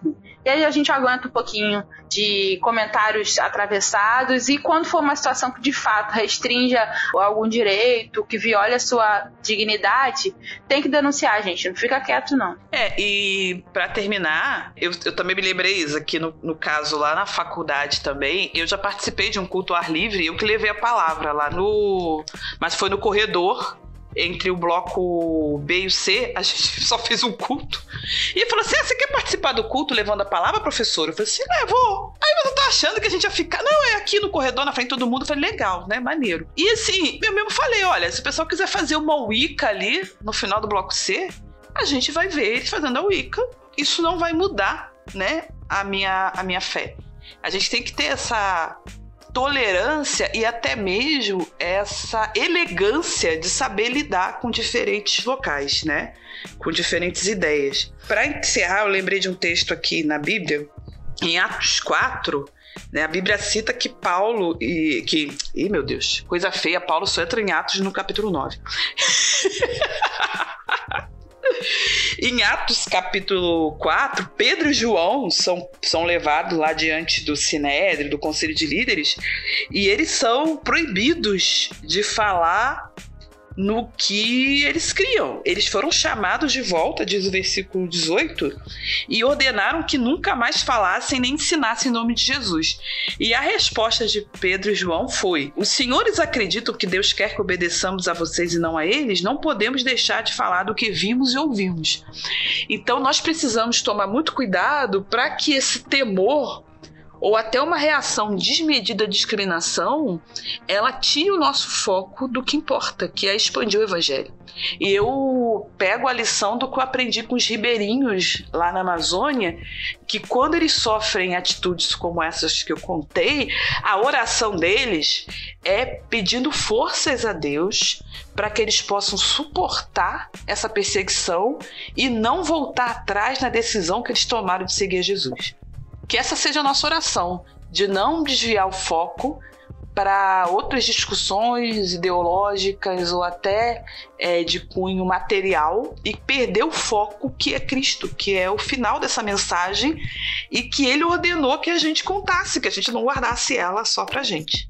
E aí a gente aguenta um pouquinho de comentários atravessados. E quando for uma situação que de fato restrinja algum direito, que viole a sua dignidade, tem que denunciar, gente. Não fica quieto, não.
É, e para terminar, eu, eu, também me lembrei, Isa, que no, no caso lá na faculdade também, eu já participei de um culto ar livre, eu que levei a palavra lá no. Mas foi no corredor entre o bloco B e o C, a gente só fez um culto. E falou assim: ah, você quer participar do culto levando a palavra, professor? Eu falei assim: é, vou. Aí você tá achando que a gente ia ficar. Não, é aqui no corredor, na frente de todo mundo. Eu falei, legal, né? Maneiro. E assim, eu mesmo falei: olha, se o pessoal quiser fazer uma Wicca ali no final do bloco C, a gente vai ver eles fazendo a Wicca. Isso não vai mudar, né? A minha, a minha fé. A gente tem que ter essa tolerância e até mesmo essa elegância de saber lidar com diferentes locais, né? Com diferentes ideias. Para encerrar, eu lembrei de um texto aqui na Bíblia, em Atos 4, né, a Bíblia cita que Paulo e que, ih, meu Deus, coisa feia, Paulo só entra em Atos no capítulo 9. Em Atos capítulo 4, Pedro e João são, são levados lá diante do Sinédrio, do Conselho de Líderes, e eles são proibidos de falar no que eles criam. Eles foram chamados de volta, diz o versículo 18, e ordenaram que nunca mais falassem nem ensinassem em nome de Jesus. E a resposta de Pedro e João foi: Os senhores acreditam que Deus quer que obedeçamos a vocês e não a eles? Não podemos deixar de falar do que vimos e ouvimos. Então nós precisamos tomar muito cuidado para que esse temor ou até uma reação desmedida à discriminação, ela tira o nosso foco do que importa, que é expandir o evangelho. E eu pego a lição do que eu aprendi com os ribeirinhos lá na Amazônia, que quando eles sofrem atitudes como essas que eu contei, a oração deles é pedindo forças a Deus para que eles possam suportar essa perseguição e não voltar atrás na decisão que eles tomaram de seguir Jesus. Que essa seja a nossa oração, de não desviar o foco para outras discussões ideológicas ou até é, de cunho material e perder o foco que é Cristo, que é o final dessa mensagem e que ele ordenou que a gente contasse, que a gente não guardasse ela só para gente.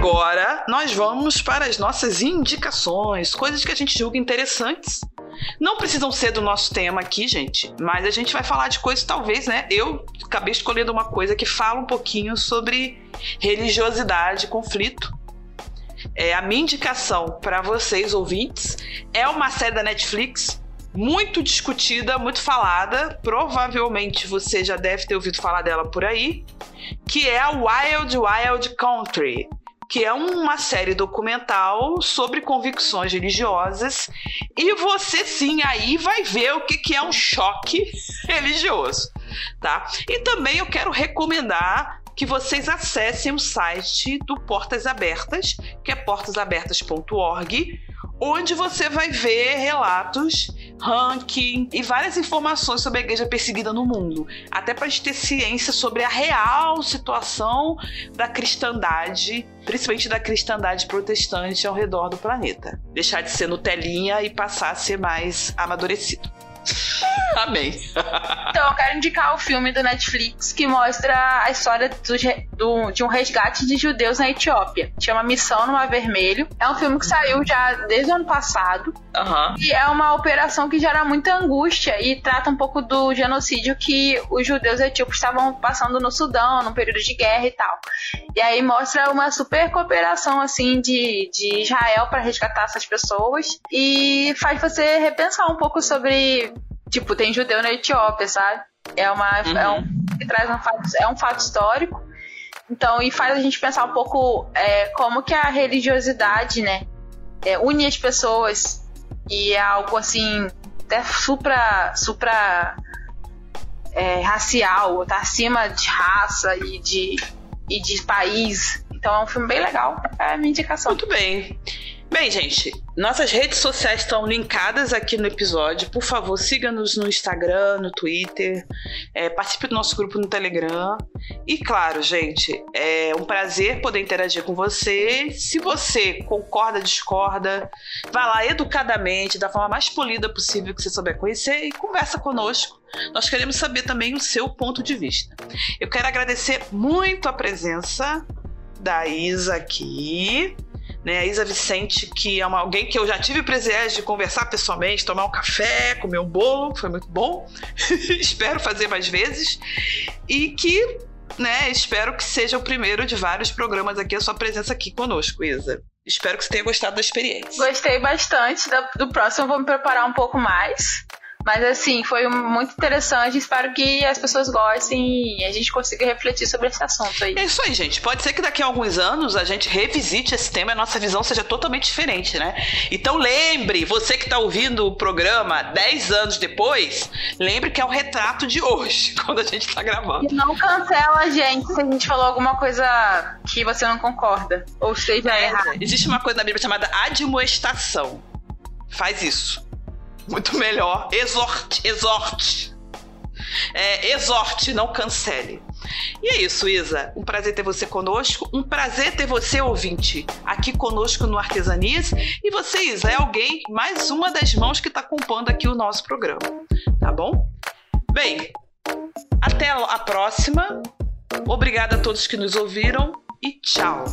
Agora nós vamos para as nossas indicações, coisas que a gente julga interessantes. Não precisam ser do nosso tema aqui, gente, mas a gente vai falar de coisas, talvez, né? Eu acabei escolhendo uma coisa que fala um pouquinho sobre religiosidade, conflito. É, a minha indicação para vocês, ouvintes, é uma série da Netflix muito discutida, muito falada. Provavelmente você já deve ter ouvido falar dela por aí, que é a Wild Wild Country que é uma série documental sobre convicções religiosas e você sim aí vai ver o que, que é um choque religioso, tá? E também eu quero recomendar que vocês acessem o site do Portas Abertas, que é portasabertas.org, onde você vai ver relatos ranking e várias informações sobre a igreja perseguida no mundo, até para a gente ter ciência sobre a real situação da cristandade, principalmente da cristandade protestante ao redor do planeta. Deixar de ser Nutelinha e passar a ser mais amadurecido. Amém.
Então, eu quero indicar o filme do Netflix que mostra a história do, do, de um resgate de judeus na Etiópia. Chama Missão no Mar Vermelho. É um filme que saiu já desde o ano passado.
Uhum.
E é uma operação que gera muita angústia e trata um pouco do genocídio que os judeus etíopes estavam passando no Sudão, no período de guerra e tal. E aí mostra uma super cooperação assim de, de Israel para resgatar essas pessoas e faz você repensar um pouco sobre Tipo, tem judeu na Etiópia, sabe? É uma. Uhum. É um, que traz um fato, é um fato histórico. Então, e faz a gente pensar um pouco é, como que a religiosidade, né, é, une as pessoas e é algo assim, até supra, supra é, racial, tá acima de raça e de, e de país. Então é um filme bem legal. É a minha indicação.
Muito bem. Bem, gente, nossas redes sociais estão linkadas aqui no episódio. Por favor, siga-nos no Instagram, no Twitter, é, participe do nosso grupo no Telegram. E claro, gente, é um prazer poder interagir com você. Se você concorda, discorda, vá lá educadamente, da forma mais polida possível que você souber conhecer e conversa conosco. Nós queremos saber também o seu ponto de vista. Eu quero agradecer muito a presença da Isa aqui né? A Isa Vicente, que é uma, alguém que eu já tive o privilégio de conversar pessoalmente, tomar um café, comer um bolo, foi muito bom. espero fazer mais vezes. E que, né, espero que seja o primeiro de vários programas aqui, a sua presença aqui conosco, Isa. Espero que você tenha gostado da experiência.
Gostei bastante. Do próximo vou me preparar um pouco mais. Mas assim, foi muito interessante. Espero que as pessoas gostem e a gente consiga refletir sobre esse assunto aí.
É isso aí, gente. Pode ser que daqui a alguns anos a gente revisite esse tema e a nossa visão seja totalmente diferente, né? Então lembre, você que está ouvindo o programa 10 anos depois, lembre que é o retrato de hoje, quando a gente está gravando.
E não cancela a gente se a gente falou alguma coisa que você não concorda. Ou seja, é, errado.
Existe uma coisa na Bíblia chamada admoestação. Faz isso muito melhor. Exorte, exorte. É, exorte, não cancele. E é isso, Isa. Um prazer ter você conosco. Um prazer ter você, ouvinte, aqui conosco no Artesanias. E você, Isa, é alguém, mais uma das mãos que está compondo aqui o nosso programa. Tá bom? Bem, até a próxima. Obrigada a todos que nos ouviram e tchau.